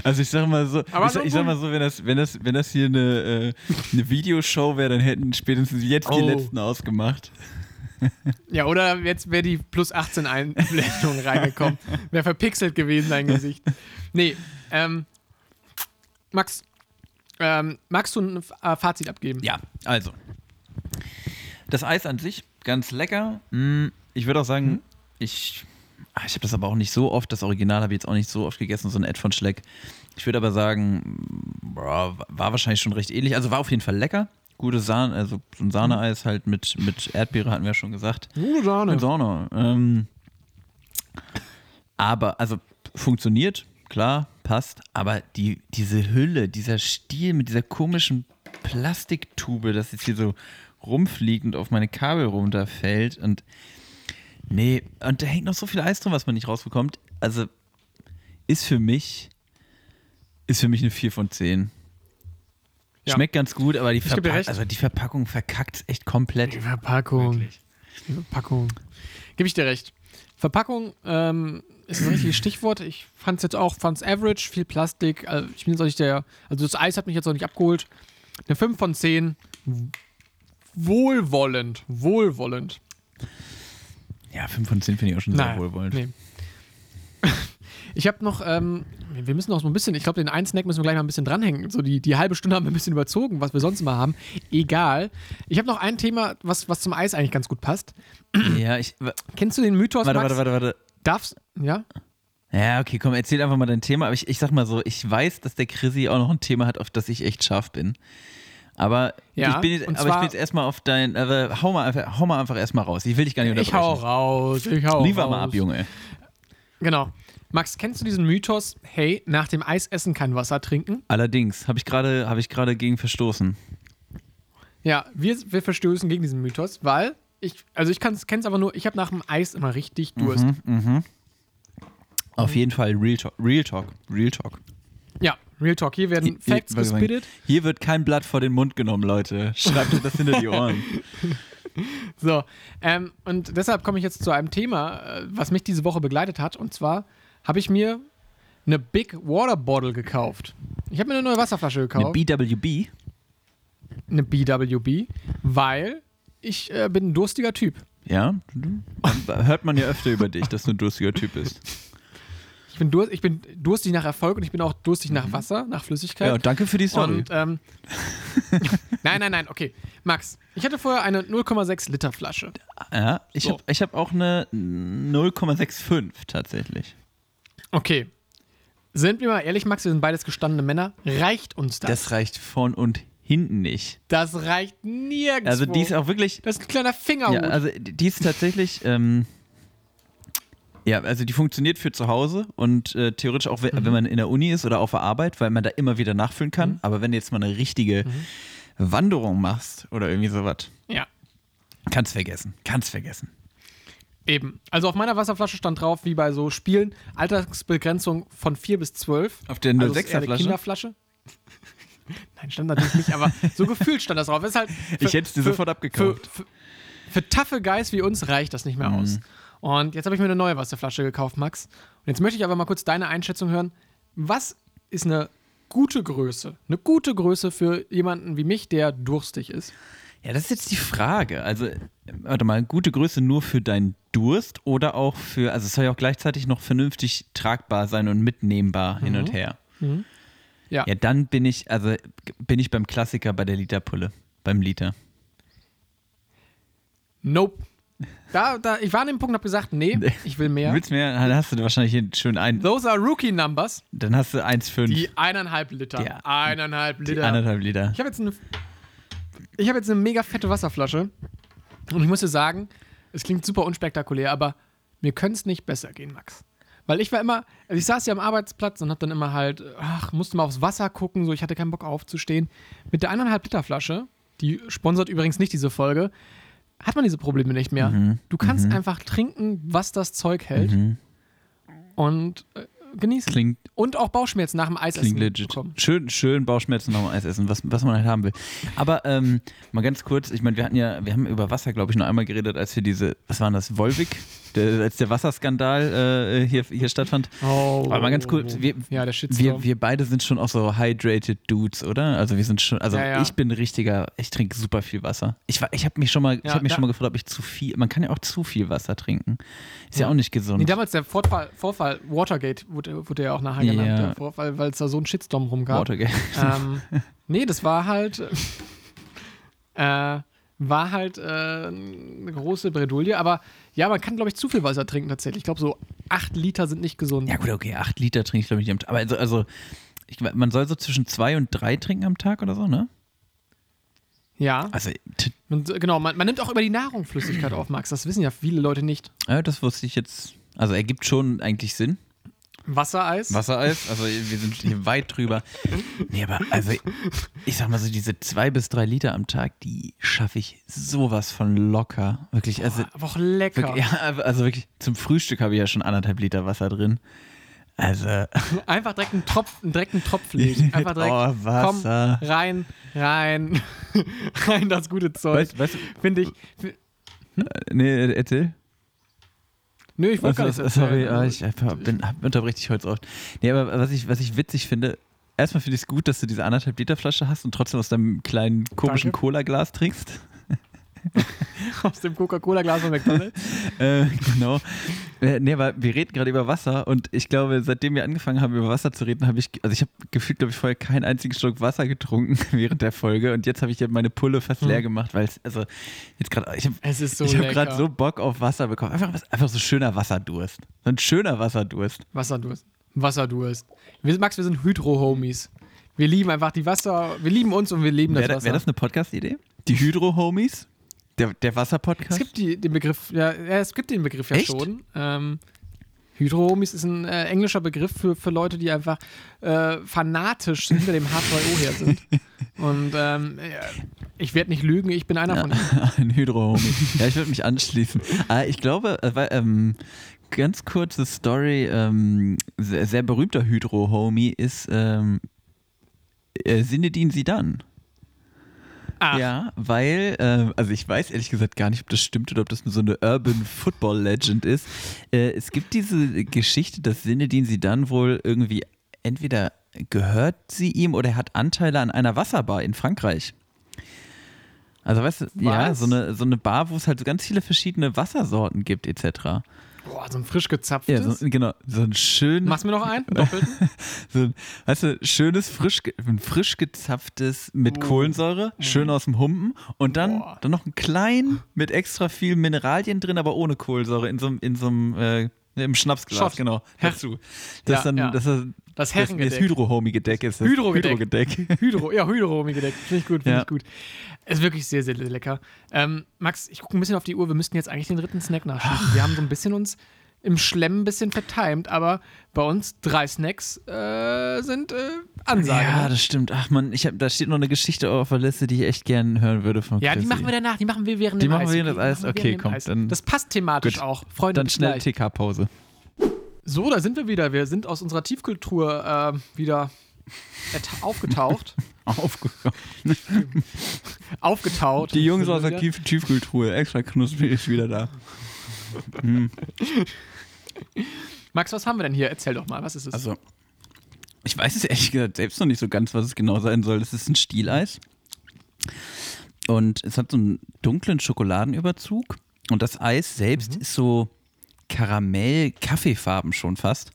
Also ich sag mal so, ich, ich sag mal so, wenn das, wenn das, wenn das hier eine, äh, eine Videoshow wäre, dann hätten spätestens jetzt die Oh. letzten ausgemacht. Ja, oder jetzt wäre die plus 18 Einblendung reingekommen. Wäre verpixelt gewesen, dein Gesicht. Nee, ähm, Max, ähm, magst du ein äh, Fazit abgeben? Ja, also. Das Eis an sich, ganz lecker. Mm, Ich würde auch sagen, ich, ah, ich habe das aber auch nicht so oft, das Original habe ich jetzt auch nicht so oft gegessen, so ein Ed von Schleck. Ich würde aber sagen, boah, war wahrscheinlich schon recht ähnlich. Also war auf jeden Fall lecker. Gute Sahne, also so ein Sahneeis halt mit, mit Erdbeere hatten wir ja schon gesagt. Gute Sahne. Mit Sahne. Ähm, aber, also funktioniert, klar, passt, aber die, diese Hülle, dieser Stiel mit dieser komischen Plastiktube, das jetzt hier so rumfliegt und auf meine Kabel runterfällt und nee, und da hängt noch so viel Eis drin, was man nicht rausbekommt. Also ist für mich, ist für mich eine 4 von 10. Ja. Schmeckt ganz gut, aber die, recht. also die Verpackung verkackt echt komplett. Die Verpackung. Die Verpackung. Gebe ich dir recht. Verpackung ähm, ist ein richtiges Stichwort. Ich fand es jetzt auch, fand es average, viel Plastik. Also ich bin jetzt auch nicht der, also das Eis hat mich jetzt auch nicht abgeholt. Eine 5 von 10. Wohlwollend. Wohlwollend. Ja, 5 von 10 finde ich auch schon sehr Nein, wohlwollend. Nee. Ich habe noch, ähm, wir müssen noch so ein bisschen, ich glaube, den einen Snack müssen wir gleich mal ein bisschen dranhängen. So die, die halbe Stunde haben wir ein bisschen überzogen, was wir sonst immer haben. Egal. Ich habe noch ein Thema, was, was zum Eis eigentlich ganz gut passt. Ja, ich. Kennst du den Mythos, Warte, Max? warte, warte, warte. Darfst, ja? Ja, okay, komm, erzähl einfach mal dein Thema. Aber ich, ich sag mal so, ich weiß, dass der Chrissy auch noch ein Thema hat, auf das ich echt scharf bin. Aber Ja, ich bin jetzt, aber ich zwar- bin jetzt erstmal auf dein. Also, hau, mal einfach, hau mal einfach erstmal raus. Ich will dich gar nicht Ich hau unterbrechen. raus, ich hau Liefer raus. mal ab, Junge. Genau. Max, kennst du diesen Mythos, hey, nach dem Eisessen kein Wasser trinken? Allerdings, habe ich gerade hab ich gegen verstoßen. Ja, wir, wir verstößen gegen diesen Mythos, weil ich, also ich kenne es aber nur, ich habe nach dem Eis immer richtig Durst. Mhm. Auf jeden Fall Real Talk. Real Talk. Real Talk. Ja, Real Talk, hier werden Facts gespittet. Hier wird kein Blatt vor den Mund genommen, Leute. Schreibt euch das hinter die Ohren. So, ähm, und deshalb komme ich jetzt zu einem Thema, äh, was mich diese Woche begleitet hat. Und zwar habe ich mir eine Big Water Bottle gekauft. Ich habe mir eine neue Wasserflasche Eine gekauft. BWB. eine BWB, weil ich äh, bin ein durstiger Typ. Ja, hört man ja öfter über dich, dass du ein durstiger Typ bist. Ich bin, dur ich bin durstig nach Erfolg und ich bin auch durstig nach Wasser, nach Flüssigkeit. Mhm. Ja, danke für die Story. Und, ähm, nein, nein, nein, okay. Max, ich hatte vorher eine 0,6 Liter Flasche. Ja, ich So. habe hab auch eine 0,65 tatsächlich. Okay. Sind wir mal ehrlich, Max, wir sind beides gestandene Männer. Reicht uns das? Das reicht von und hinten nicht. Das reicht nirgendwo. Also die ist auch wirklich, das ist ein kleiner Fingerhut. ja, also die ist tatsächlich, ähm, ja, also die funktioniert für zu Hause und äh, theoretisch auch, wenn, wenn man in der Uni ist oder auf der Arbeit, weil man da immer wieder nachfüllen kann. Aber wenn du jetzt mal eine richtige Wanderung machst oder irgendwie sowas, ja. kannst vergessen. Kannst vergessen. Eben. Also auf meiner Wasserflasche stand drauf, wie bei so Spielen, Altersbegrenzung von 4 bis 12. Auf der Also es ist eher 06er eine Flasche? Kinderflasche. Nein, stand natürlich nicht, aber so gefühlt stand das drauf. Ist halt für, Ich hätte es dir sofort abgekauft. Für, für, für taffe Guys wie uns reicht das nicht mehr aus. Mhm. Und jetzt habe ich mir eine neue Wasserflasche gekauft, Max. Und jetzt möchte ich aber mal kurz deine Einschätzung hören. Was ist eine gute Größe? Eine gute Größe für jemanden wie mich, der durstig ist. Ja, das ist jetzt die Frage. Also, warte mal, gute Größe nur für deinen Durst oder auch für, also es soll ja auch gleichzeitig noch vernünftig tragbar sein und mitnehmbar hin und her. Ja. Ja, dann bin ich, also bin ich beim Klassiker bei der Literpulle, beim Liter. Nope. Da, da, ich war an dem Punkt und habe gesagt, nee, ich will mehr. Du willst mehr, dann hast du wahrscheinlich hier schön ein, Those are Rookie Numbers. dann hast du 1,5. Die eineinhalb Liter. Ja. Eineinhalb Die Liter. anderthalb Liter. Ich habe jetzt eine. Ich habe jetzt eine mega fette Wasserflasche. Und ich muss dir sagen, es klingt super unspektakulär, aber mir könnte es nicht besser gehen, Max. Weil ich war immer, also ich saß ja am Arbeitsplatz und hab dann immer halt, ach, musste mal aufs Wasser gucken, so ich hatte keinen Bock aufzustehen. Mit der eineinhalb Liter Flasche, die sponsert übrigens nicht diese Folge, hat man diese Probleme nicht mehr. Mhm. Du kannst einfach trinken, was das Zeug hält. Und äh, genießen. Klingt, Und auch Bauchschmerzen nach dem Eisessen klingt legit. bekommen. Schön, schön Bauchschmerzen nach dem Eis essen, was, was man halt haben will. Aber ähm, mal ganz kurz, ich meine, wir hatten ja, wir haben über Wasser, glaube ich, nur einmal geredet, als wir diese, was war das, Volvic, der, als der Wasserskandal äh, hier, hier stattfand. Oh. Aber mal ganz kurz, wir, Ja, wir, wir beide sind schon auch so hydrated Dudes, oder? Also wir sind schon, also Ja, ja. ich bin richtiger, ich trinke super viel Wasser. Ich, ich habe mich schon mal, ich habe mich schon mal gefragt, ob ich zu viel, man kann ja auch zu viel Wasser trinken. Ist ja, auch nicht gesund. Nee, damals der Vorfall, Vorfall Watergate wurde, wurde ja auch nachher genannt, der Vorfall, weil es da so einen Shitstorm rumgab. Watergate. ähm, nee, das war halt äh, war halt äh, eine große Bredouille, aber ja, man kann, glaube ich, zu viel Wasser trinken tatsächlich. Ich glaube, so acht Liter sind nicht gesund. Ja gut, okay, acht Liter trinke ich glaube ich nicht am Tag. Aber also, also ich, man soll so zwischen zwei und drei trinken am Tag oder so, ne? Ja. Also, äh, genau, man, man nimmt auch über die Nahrung Flüssigkeit auf, Max. Das wissen ja viele Leute nicht. ja, das wusste ich jetzt. Also ergibt schon eigentlich Sinn. Wassereis. Wassereis, also wir sind hier weit drüber. Nee, aber also ich sag mal so, diese zwei bis drei Liter am Tag, die schaffe ich sowas von locker. Wirklich, also, Aber auch lecker. wirklich, ja, also wirklich, zum Frühstück habe ich ja schon anderthalb Liter Wasser drin. Also, Einfach direkt einen Tropf, direkt einen Tropf legen. Einfach direkt, Oh, Wasser. komm, rein, rein, rein das gute Zeug. weißt, weißt, Finde ich. nee, erzähl. Nö, ich wollte gar Also, nicht sorry, erzählen. ah, ich einfach bin, hab- unterbrech dich heute oft. Nee, aber was ich, was ich witzig finde, erstmal finde ich es gut, dass du diese anderthalb Liter Flasche hast und trotzdem aus deinem kleinen komischen. Cola-Glas trinkst. Aus dem Coca-Cola-Glas von McDonalds. Äh, genau. Äh, nee, aber wir reden gerade über Wasser und ich glaube, seitdem wir angefangen haben, über Wasser zu reden, habe ich, also ich habe gefühlt, glaube ich, vorher keinen einzigen Schluck Wasser getrunken während der Folge und jetzt habe ich ja meine Pulle fast leer gemacht, weil es, also jetzt gerade, ich habe so ich lecker. gerade so Bock auf Wasser bekommen. Einfach, einfach so schöner Wasserdurst. So ein schöner Wasserdurst. Wasserdurst. Wasserdurst. Wir, Max, wir sind Hydro-Homies. Wir lieben einfach die Wasser, wir lieben uns und wir lieben das Wäre Wasser. wär das eine Podcast-Idee? Die Hydro-Homies? Der, der es Wasser-Podcast? gibt die, den Begriff, ja, ja, es gibt den Begriff ja Echt? schon. Ähm, Hydro-Homies ist ein äh, englischer Begriff für, für Leute, die einfach äh, fanatisch hinter dem H2O her sind. Und ähm, ja, ich werde nicht lügen, ich bin einer von ihnen. Ein Hydro-Homie. ja, ich würde mich anschließen. Ah, ich glaube, äh, weil, ähm, ganz kurze Story, ähm, sehr, sehr berühmter Hydro-Homie ist ähm, äh, Sinedin Sidan. Ah, Ja, weil, äh, also ich weiß ehrlich gesagt gar nicht, ob das stimmt oder ob das nur so eine Urban Football Legend ist. Äh, es gibt diese Geschichte, dass Sinedin Sidan wohl irgendwie entweder gehört sie ihm oder er hat Anteile an einer Wasserbar in Frankreich. Also weißt du, ja, Was? so eine, so eine Bar, wo es halt so ganz viele verschiedene Wassersorten gibt, etc. Boah, so ein frisch gezapftes. Ja, so, genau, so ein schön, Machst du mir noch einen? Doppelten? so ein, weißt du, schönes, frisch, ein frisch gezapftes mit Oh. Kohlensäure, schön aus dem Humpen und dann, Boah. dann noch ein klein mit extra viel Mineralien drin, aber ohne Kohlensäure in so, einem- in so einem, äh, im Schnapsglas, Shot. genau, dazu. Das Ja, ist dann, ja. das, Das das, das Herrengedeck. hydrohomige Deck ist das. Hydrogedeck. Hydro, ja, Hydro gedeckt. Finde ich gut, finde Ja. ich gut. Ist wirklich sehr, sehr lecker. Ähm, Max, ich gucke ein bisschen auf die Uhr. Wir müssten jetzt eigentlich den dritten Snack nachschieben. Wir haben so ein bisschen uns im Schlemm ein bisschen vertimt, aber bei uns drei Snacks äh, sind äh, Ansage. Ja, ne? das stimmt. Ach man, ich hab, da steht noch eine Geschichte auf der Liste, die ich echt gerne hören würde von ja, die machen wir danach. Die machen wir während Die dem machen Eis. wir während des Eis? Die machen wir Okay, komm, Eis. dann- Das passt thematisch Gut. auch. Freunde, Dann schnell. TK-Pause. So, da sind wir wieder. Wir sind aus unserer Tiefkultur äh, wieder aufgetaucht. Aufgekommen. aufgetaucht. Die Jungs aus der. Tief Tiefkultur, extra knusprig ist wieder da. Max, was haben wir denn hier? Erzähl doch mal, was ist es? Also, ich weiß es ehrlich gesagt selbst noch nicht so ganz, was es genau sein soll. Es ist ein Stieleis. Und es hat so einen dunklen Schokoladenüberzug. Und das Eis selbst ist so Karamell-Kaffeefarben schon fast.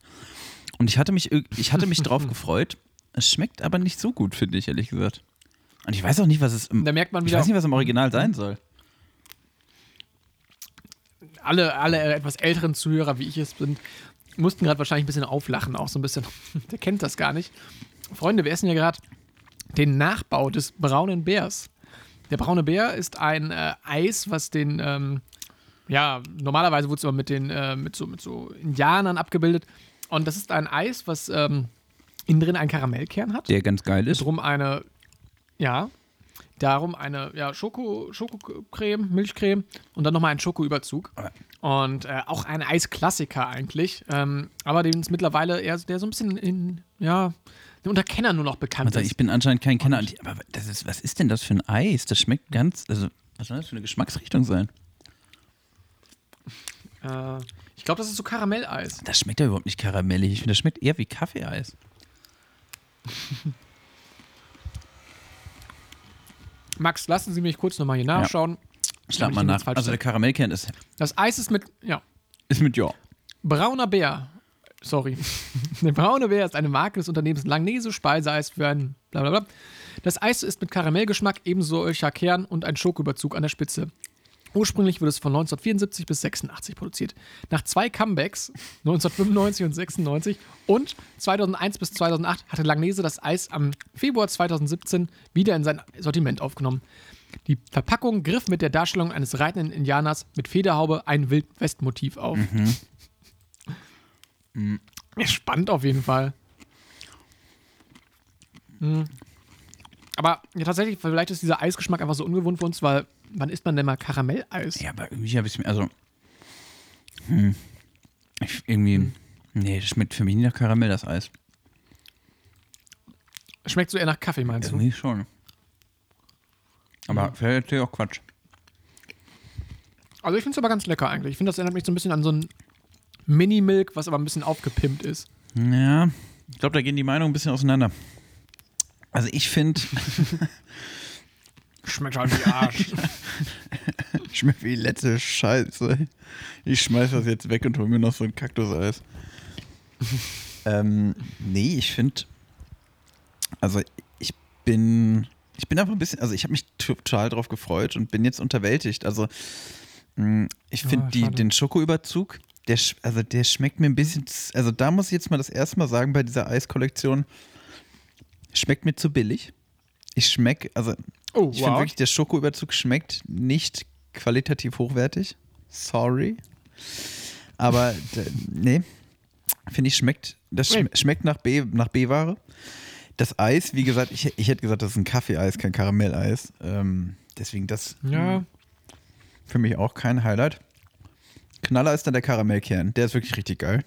Und ich hatte mich, ich hatte mich drauf gefreut. Es schmeckt aber nicht so gut, finde ich, ehrlich gesagt. Und ich weiß auch nicht, was es im, Da merkt man ich wieder- weiß nicht, was im Original sein soll. alle, alle etwas älteren Zuhörer, wie ich es bin, mussten gerade wahrscheinlich ein bisschen auflachen, auch so ein bisschen. Der kennt das gar nicht. Freunde, wir essen ja gerade den Nachbau des braunen Bärs. Der braune Bär ist ein äh, Eis, was den, ähm, ja, normalerweise wurde es immer mit den, äh, mit so, mit so Indianern abgebildet. Und das ist ein Eis, was ähm, innen drin einen Karamellkern hat. Der ganz geil ist. drum eine, ja, darum eine ja, Schoko, Schokocreme, Milchcreme und dann nochmal einen Schokoüberzug. Und äh, auch ein Eisklassiker eigentlich. Ähm, aber den es mittlerweile eher, der so ein bisschen in, ja, unter Kennern nur noch bekannt Also ist. ich bin anscheinend kein Kenner. Und aber das ist, was ist denn das für ein Eis? Das schmeckt ganz, also was soll das für eine Geschmacksrichtung sein? Äh, ich glaube, das ist so Karamelleis. Das schmeckt ja überhaupt nicht karamellig. Ich finde, das schmeckt eher wie Kaffeeeis. Max, lassen Sie mich kurz nochmal hier nachschauen. Schlag Damit mal nach. Also der. Karamellkern ist, Das Eis ist mit, ja, ist mit Ja. brauner Bär. Sorry. Der braune Bär ist eine Marke des Unternehmens Langnese Speiseeis für ein bla bla bla. Das Eis ist mit Karamellgeschmack, ebenso solcher Kern und ein Schokoüberzug an der Spitze. Ursprünglich wurde es von 1974 bis 86 produziert. Nach zwei Comebacks, 1995 und 96 und 2001 bis 2008, hatte Langnese das Eis am Februar 2017 wieder in sein Sortiment aufgenommen. Die Verpackung griff mit der Darstellung eines reitenden Indianers mit Federhaube ein Wildwest-Motiv auf. Spannend auf jeden Fall. Hm. Aber ja, tatsächlich, vielleicht ist dieser Eisgeschmack einfach so ungewohnt für uns, weil wann isst man denn mal Karamelleis? Ja, aber irgendwie habe ich es mir, also, hm, ich, irgendwie, nee, das schmeckt für mich nicht nach Karamell, das Eis. Schmeckt so eher nach Kaffee, meinst du? Irgendwie schon. Aber vielleicht erzähl ich auch Quatsch. Also ich finde es aber ganz lecker eigentlich. Ich finde, das erinnert mich so ein bisschen an so ein Mini-Milk, was aber ein bisschen aufgepimpt ist. Ja, ich glaube, da gehen die Meinungen ein bisschen auseinander. Also ich finde, Schmeckt halt wie Arsch. schmeckt wie letzte Scheiße. Ich schmeiß das jetzt weg und hol mir noch so ein Kaktuseis. ähm, nee, ich finde, also ich bin, ich bin einfach ein bisschen, also ich habe mich total drauf gefreut und bin jetzt unterwältigt. Also mh, ich finde Ah, schade. den Schokoüberzug, der, also der schmeckt mir ein bisschen, also da muss ich jetzt mal das erste Mal sagen bei dieser Eiskollektion, schmeckt mir zu billig. Ich schmecke, also Oh, ich finde wow. wirklich, der Schokoüberzug schmeckt nicht qualitativ hochwertig. Sorry. Aber nee, finde ich, schmeckt, das schm schmeckt nach B- nach B-Ware. Das Eis, wie gesagt, ich, ich hätte gesagt, das ist ein Kaffeeeis, kein Karamelleis. Ähm, deswegen das ja. für mich auch kein Highlight. Knaller ist dann der Karamellkern. Der ist wirklich richtig geil.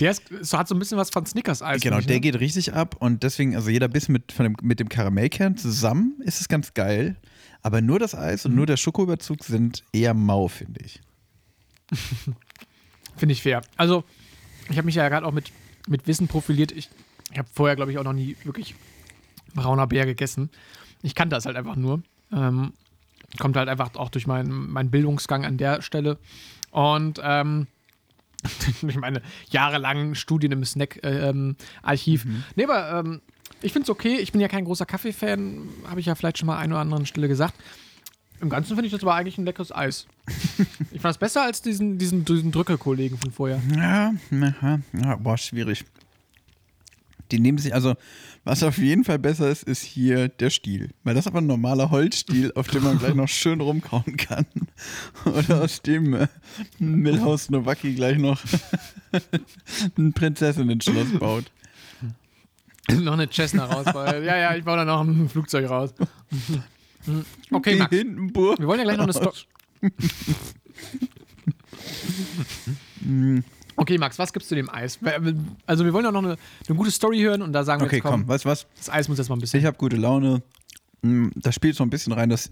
Der ist, so hat so ein bisschen was von Snickers-Eis. Genau, finde ich, der ne? geht richtig ab und deswegen, also jeder Biss mit, von dem, mit dem Karamellkern zusammen ist es ganz geil. Aber nur das Eis und nur der Schokoüberzug sind eher mau, finde ich. Finde ich fair. Also, ich habe mich ja gerade auch mit, mit Wissen profiliert. Ich, ich habe vorher, glaube ich, auch noch nie wirklich brauner Bär gegessen. Ich kannte das halt einfach nur. Ähm, kommt halt einfach auch durch meinen meinen Bildungsgang an der Stelle. Und ähm, durch meine jahrelangen Studien im Snack-Archiv. Nee, aber ähm, ich finde es okay. Ich bin ja kein großer Kaffee-Fan. Habe ich ja vielleicht schon mal an einer oder anderen Stelle gesagt. Im Ganzen finde ich das aber eigentlich ein leckeres Eis. ich fand es besser als diesen, diesen, diesen Drücke-Kollegen von vorher. Ja, aha, ja, boah, schwierig. Die nehmen sich, also, was auf jeden Fall besser ist, ist hier der Stiel. Weil das ist aber ein normaler Holzstiel, auf dem man gleich noch schön rumkauen kann. Oder aus dem äh, Milhouse Nowacki gleich noch ein Prinzessinnen-Schloss baut. noch eine Cessna raus. Weil, ja, ja, ich baue da noch ein Flugzeug raus. Okay, Max. Wir wollen ja gleich noch eine Story. Okay, Max, was gibst du dem Eis? Also, wir wollen ja noch eine, eine gute Story hören und da sagen wir Okay, jetzt, komm, komm, weißt du was? das Eis muss jetzt mal ein bisschen. Ich habe gute Laune. Mm, Da spielt so ein bisschen rein, dass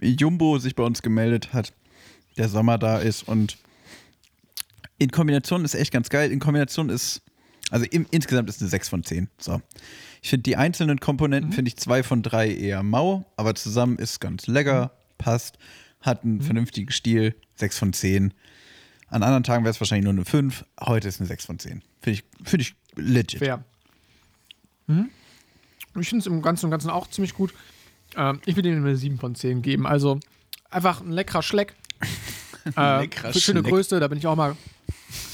Jumbo sich bei uns gemeldet hat, der Sommer da ist und in Kombination ist echt ganz geil. In Kombination ist, also im, insgesamt ist eine 6 von 10. So. Ich finde die einzelnen Komponenten, finde ich zwei von drei eher mau, aber zusammen ist ganz lecker, passt, hat einen vernünftigen Stil, 6 von 10. An anderen Tagen wäre es wahrscheinlich nur eine 5, heute ist eine 6 von 10. Finde ich, find ich legit. Fair. Mhm. Ich finde es im Ganzen und Ganzen auch ziemlich gut. Ähm, ich will denen eine 7 von 10 geben. Also einfach ein leckerer Schleck. äh, Leckerer für schöne Schleck. Größe, da bin ich auch mal.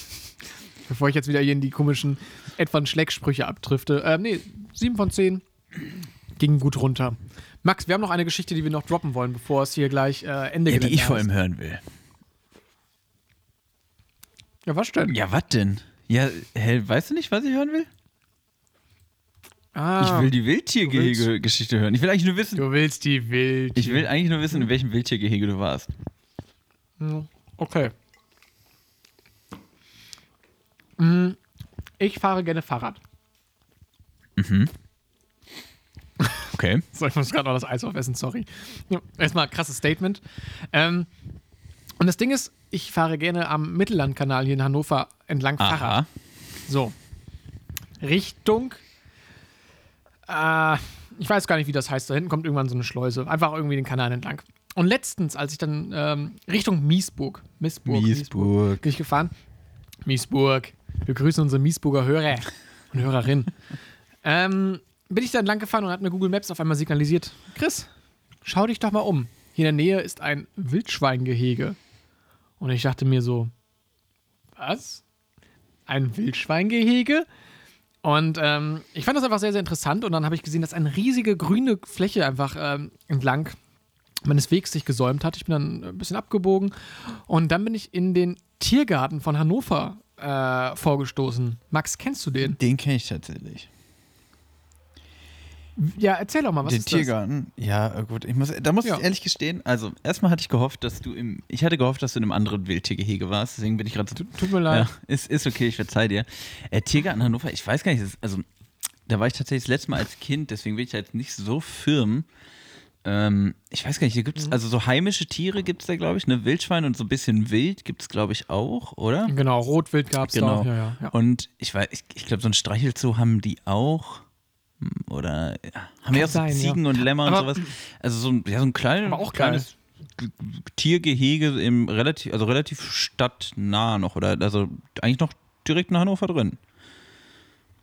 Bevor ich jetzt wieder hier in die komischen etwas Schlecksprüche abdrifte. Ähm, nee, 7 von 10 ging gut runter. Max, wir haben noch eine Geschichte, die wir noch droppen wollen, bevor es hier gleich äh, Ende Ja, die Gelände ich vor allem hören will. Ja, was denn? Ja, was denn? Ja, hä, weißt du nicht, was ich hören will? Ah, Ich will die Wildtiergehege-Geschichte hören. Ich will eigentlich nur wissen, du willst die Wild. ich will eigentlich nur wissen, in welchem Wildtiergehege du warst. Okay. Mm, Ich fahre gerne Fahrrad. Okay. So, ich muss gerade noch das Eis aufessen, sorry. Erstmal krasses Statement. Ähm, und das Ding ist, ich fahre gerne am Mittellandkanal hier in Hannover entlang Fahrrad. Aha. So. Richtung. Äh, ich weiß gar nicht, wie das heißt. Da hinten kommt irgendwann so eine Schleuse. Einfach irgendwie den Kanal entlang. Und letztens, als ich dann ähm, Richtung Miesburg, Miesburg, Miesburg. bin ich gefahren. Miesburg. Wir grüßen unsere Miesburger Hörer und Hörerinnen. ähm, bin ich da entlang gefahren und hat mir Google Maps auf einmal signalisiert: Chris, schau dich doch mal um. Hier in der Nähe ist ein Wildschweingehege. Und ich dachte mir so: Was? Ein Wildschweingehege? Und ähm, ich fand das einfach sehr, sehr interessant. Und dann habe ich gesehen, dass eine riesige grüne Fläche einfach ähm, entlang meines Wegs sich gesäumt hat. Ich bin dann ein bisschen abgebogen. Und dann bin ich in den Tiergarten von Hannover äh, vorgestoßen. Max, kennst du den? Den kenne ich tatsächlich. Ja, erzähl doch mal, was den ist Tiergarten? Ja, äh, gut. Ich muss, da muss Ja. ich ehrlich gestehen, also erstmal hatte ich gehofft, dass du im, ich hatte gehofft, dass du in einem anderen Wildtiergehege warst, deswegen bin ich gerade so, das? Tut mir leid. ja, ist, ist okay, ich verzeih dir. Äh, Tiergarten Hannover, ich weiß gar nicht, das ist, also da war ich tatsächlich das letzte Mal als Kind, deswegen bin ich da jetzt nicht so firm. Ähm, ich weiß gar nicht, hier gibt Mhm. es, also so heimische Tiere gibt es da, glaube ich, ne, Wildschwein und so ein bisschen Wild gibt es, glaube ich, auch, oder? Genau, Rotwild gab es Genau. auch. Ja, ja, ja. Und ich weiß, ich, ich glaube, so ein Streichelzoo haben die auch. Oder ja, haben die auch so sein, ja. Ziegen und Lämmer und Aber- sowas. Also so ein, ja, so ein klein, auch kleines Tiergehege im relativ, also relativ stadtnah noch. Oder also eigentlich noch direkt in Hannover drin.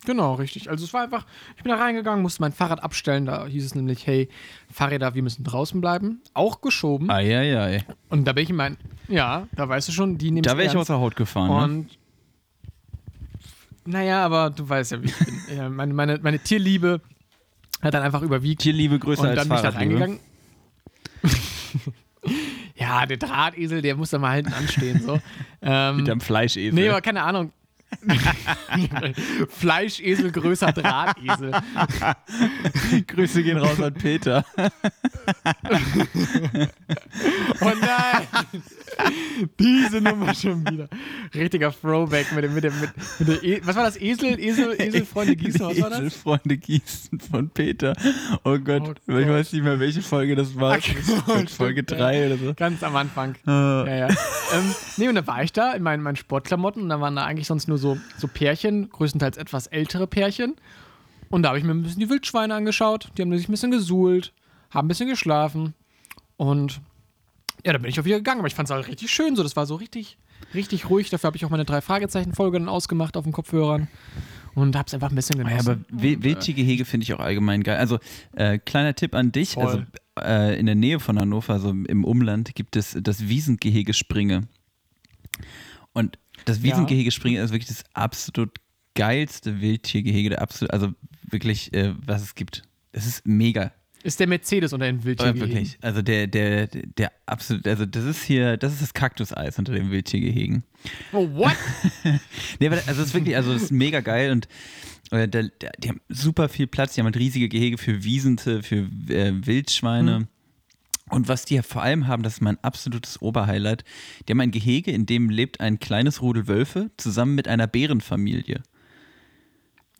Genau, richtig. Also es war einfach, ich bin da reingegangen, musste mein Fahrrad abstellen. Da hieß es nämlich, hey, Fahrräder, wir müssen draußen bleiben. Auch geschoben. Eieiei. Und da bin ich in mein, ja, da weißt du schon, die nehmen Da wäre ich aus der Haut gefahren. ne? Naja, aber du weißt ja, wie ich bin. Ja, meine, meine, meine Tierliebe hat dann einfach überwiegt. Tierliebe größer und als dann bin ich da reingegangen. ja, der Drahtesel, der muss da mal hinten anstehen. So. Ähm, Mit dem Fleischesel. nee, aber keine Ahnung. Fleischesel größer Drahtesel. Grüße gehen raus an Peter. Oh nein! Diese Nummer schon wieder. Richtiger Throwback mit dem, mit dem, mit, mit der e Was war das? Esel, Esel, Eselfreunde Gießen, was war das? Eselfreunde Gießen von Peter. Oh Gott, Oh ich weiß nicht mehr, welche Folge das war. Stimmt, Folge ja. 3 oder so. Ganz am Anfang. Äh, Ja, ja. ähm, nee, und da war ich da in meinen, meinen Sportklamotten und da waren da eigentlich sonst nur so, so Pärchen, größtenteils etwas ältere Pärchen. Und da habe ich mir ein bisschen die Wildschweine angeschaut. Die haben sich ein bisschen gesuhlt, haben ein bisschen geschlafen. Und ja, da bin ich auch wieder gegangen. Aber ich fand es auch richtig schön so. Das war so richtig, richtig ruhig. Dafür habe ich auch meine drei Fragezeichen-Folge dann ausgemacht auf den Kopfhörern. Und habe es einfach ein bisschen Ja, genossen. aber Wi- Wildtiergehege finde ich auch allgemein geil. Also, äh, kleiner Tipp an dich: Voll. also, äh, In der Nähe von Hannover, also im Umland, gibt es das Wiesengehege Springe. Und das. Wiesengehege Springe ist wirklich das absolut geilste Wildtiergehege, der absolut, also wirklich, äh, was es gibt. Es ist mega. Ist der Mercedes unter den Äh, Wildtieren? wirklich. Also der, der, der, der absolut, also das ist hier, das ist das Kaktuseis unter den Wildtiergehegen. Oh, what? Nee, aber also es ist wirklich, also es ist mega geil und äh, der, der, die haben super viel Platz, die haben halt riesige Gehege für Wiesente, für äh, Wildschweine. Und was die ja vor allem haben, das ist mein absolutes Oberhighlight, die haben ein Gehege, in dem lebt ein kleines Rudel Wölfe zusammen mit einer Bärenfamilie.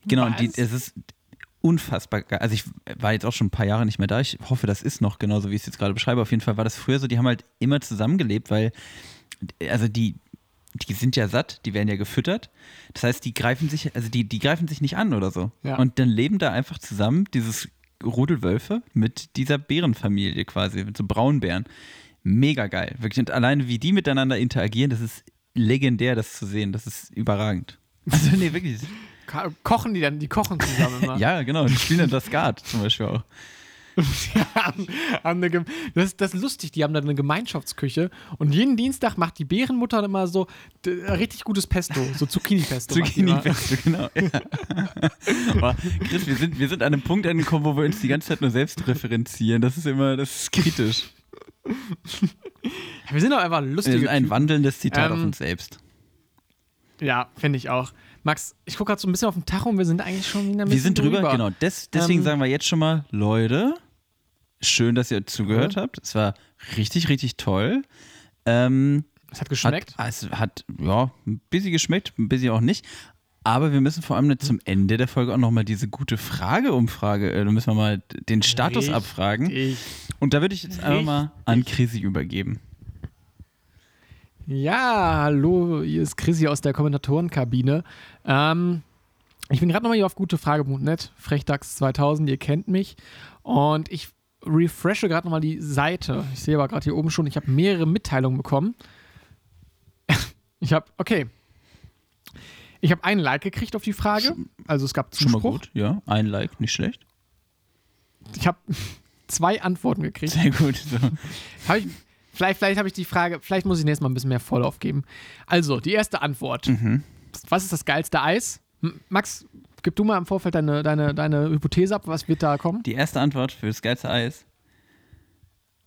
Genau, und die, es ist unfassbar geil. Also ich war jetzt auch schon ein paar Jahre nicht mehr da. Ich hoffe, das ist noch genauso, wie ich es jetzt gerade beschreibe. Auf jeden Fall war das früher so, die haben halt immer zusammengelebt, weil, also die, die sind ja satt, die werden ja gefüttert. Das heißt, die greifen sich, also die, die greifen sich nicht an oder so. Ja. Und dann leben da einfach zusammen dieses Rudel Wölfe mit dieser Bärenfamilie quasi, mit so Braunbären. Mega geil. Wirklich. Und alleine wie die miteinander interagieren, das ist legendär, das zu sehen. Das ist überragend. Also, nee, wirklich. Ko- Kochen die dann, die kochen zusammen immer. Ja, genau. Die spielen dann das Skat zum Beispiel auch. Haben, haben eine, das, das ist lustig, die haben da eine Gemeinschaftsküche und jeden Dienstag macht die Bärenmutter immer so richtig gutes Pesto, so Zucchini-Pesto. Zucchini-Pesto, genau. Ja. Chris, wir sind, wir sind an einem Punkt angekommen, wo wir uns die ganze Zeit nur selbst referenzieren. Das ist immer, das ist kritisch. Wir sind doch einfach Wir lustige sind ein wandelndes Zitat auf Ähm, uns selbst. Ja, finde ich auch. Max, ich gucke gerade so ein bisschen auf den Tacho und wir sind eigentlich schon wieder ein Wir bisschen sind drüber, genau. Des, deswegen Ähm, sagen wir jetzt schon mal, Leute, schön, dass ihr zugehört habt. Es war richtig, richtig toll. Ähm, Es hat geschmeckt. Hat, es hat, ja, ein bisschen geschmeckt, ein bisschen auch nicht. Aber wir müssen vor allem zum Ende der Folge auch nochmal diese gute Frage-Umfrage, äh, da müssen wir mal den Status Richtig. abfragen. Und da würde ich jetzt einfach mal an Chrissy übergeben. Ja, hallo, hier ist Chrissy aus der Kommentatorenkabine. Ähm, ich bin gerade nochmal hier auf gutefrage.net, Frechtags 2000, ihr kennt mich. Und ich refreshe gerade nochmal die Seite. Ich sehe aber gerade hier oben schon, ich habe mehrere Mitteilungen bekommen. Ich habe, okay. Ich habe ein Like gekriegt auf die Frage. Also es gab Schon mal Zuspruch. gut, ja. Ein Like, nicht schlecht. Ich habe zwei Antworten gekriegt. Sehr gut. So. Hab ich, vielleicht vielleicht habe ich die Frage, vielleicht muss ich nächstes Mal ein bisschen mehr Vorlauf geben. Also, die erste Antwort. Was ist das geilste Eis? Max, gib du mal im Vorfeld deine, deine, deine Hypothese ab, was wird da kommen? Die erste Antwort für das geilste Eis.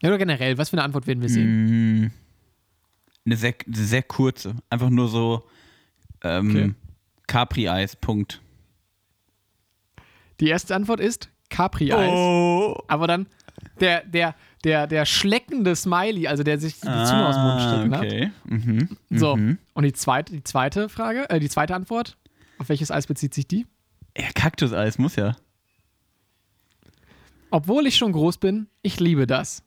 Ja, oder generell, was für eine Antwort werden wir sehen? Mm, eine sehr, sehr kurze. Einfach nur so ähm, Okay. Capri-Eis, Punkt. Die erste Antwort ist Capri-Eis. Oh. Aber dann der, der, der, der schleckende Smiley, also der sich die Zunge aus dem Mund stecken hat. Ah, okay. Mhm. So, Mhm. und die zweite, die zweite Frage, äh, die zweite Antwort, auf welches Eis bezieht sich die? Ja, Kaktuseis muss ja. Obwohl ich schon groß bin, ich liebe das.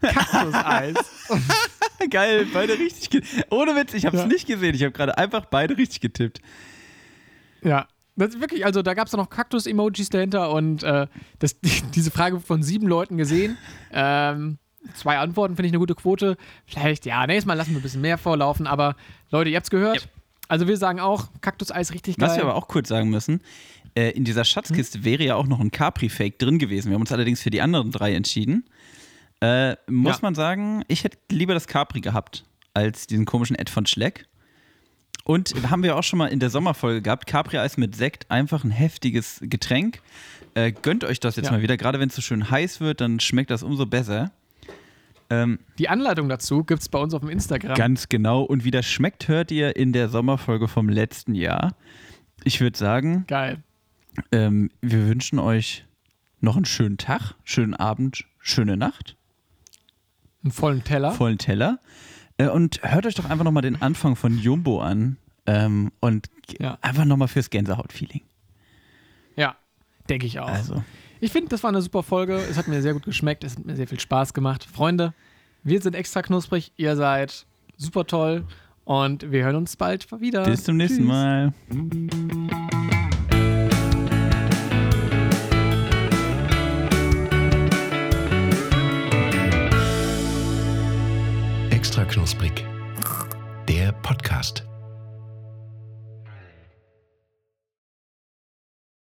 Kaktuseis. Geil, beide richtig getippt. Ohne Witz, ich habe es Ja. nicht gesehen. Ich habe gerade einfach beide richtig getippt. Ja, das ist wirklich, also da gab es noch Kaktus-Emojis dahinter und äh, das, die, diese Frage von sieben Leuten gesehen. Ähm, zwei Antworten finde ich eine gute Quote. Vielleicht, ja, nächstes Mal lassen wir ein bisschen mehr vorlaufen, aber Leute, ihr habt's gehört. Also wir sagen auch, Kaktuseis richtig geil. Was wir aber auch kurz sagen müssen, äh, in dieser Schatzkiste wäre ja auch noch ein Capri-Fake drin gewesen. Wir haben uns allerdings für die anderen drei entschieden. Äh, muss Ja. man sagen, ich hätte lieber das Capri gehabt, als diesen komischen Ed von Schleck. Und haben wir auch schon mal in der Sommerfolge gehabt, Capri-Eis mit Sekt, einfach ein heftiges Getränk. Äh, gönnt euch das jetzt Ja. mal wieder, gerade wenn es so schön heiß wird, dann schmeckt das umso besser. Ähm, Die Anleitung dazu gibt es bei uns auf dem Instagram. Ganz genau. Und wie das schmeckt, hört ihr in der Sommerfolge vom letzten Jahr. Ich würde sagen, Geil. ähm, wir wünschen euch noch einen schönen Tag, schönen Abend, schöne Nacht, Einen vollen Teller. vollen Teller. Äh, und hört euch doch einfach nochmal den Anfang von Jumbo an. Ähm, und Ja. einfach nochmal fürs Gänsehaut-Feeling. Ja, denke ich auch. Also, Ich finde, das war eine super Folge. Es hat mir sehr gut geschmeckt. Es hat mir sehr viel Spaß gemacht. Freunde, wir sind extra knusprig. Ihr seid super toll. Und wir hören uns bald wieder. bis zum nächsten Tschüss. Mal. knusprig. Der Podcast.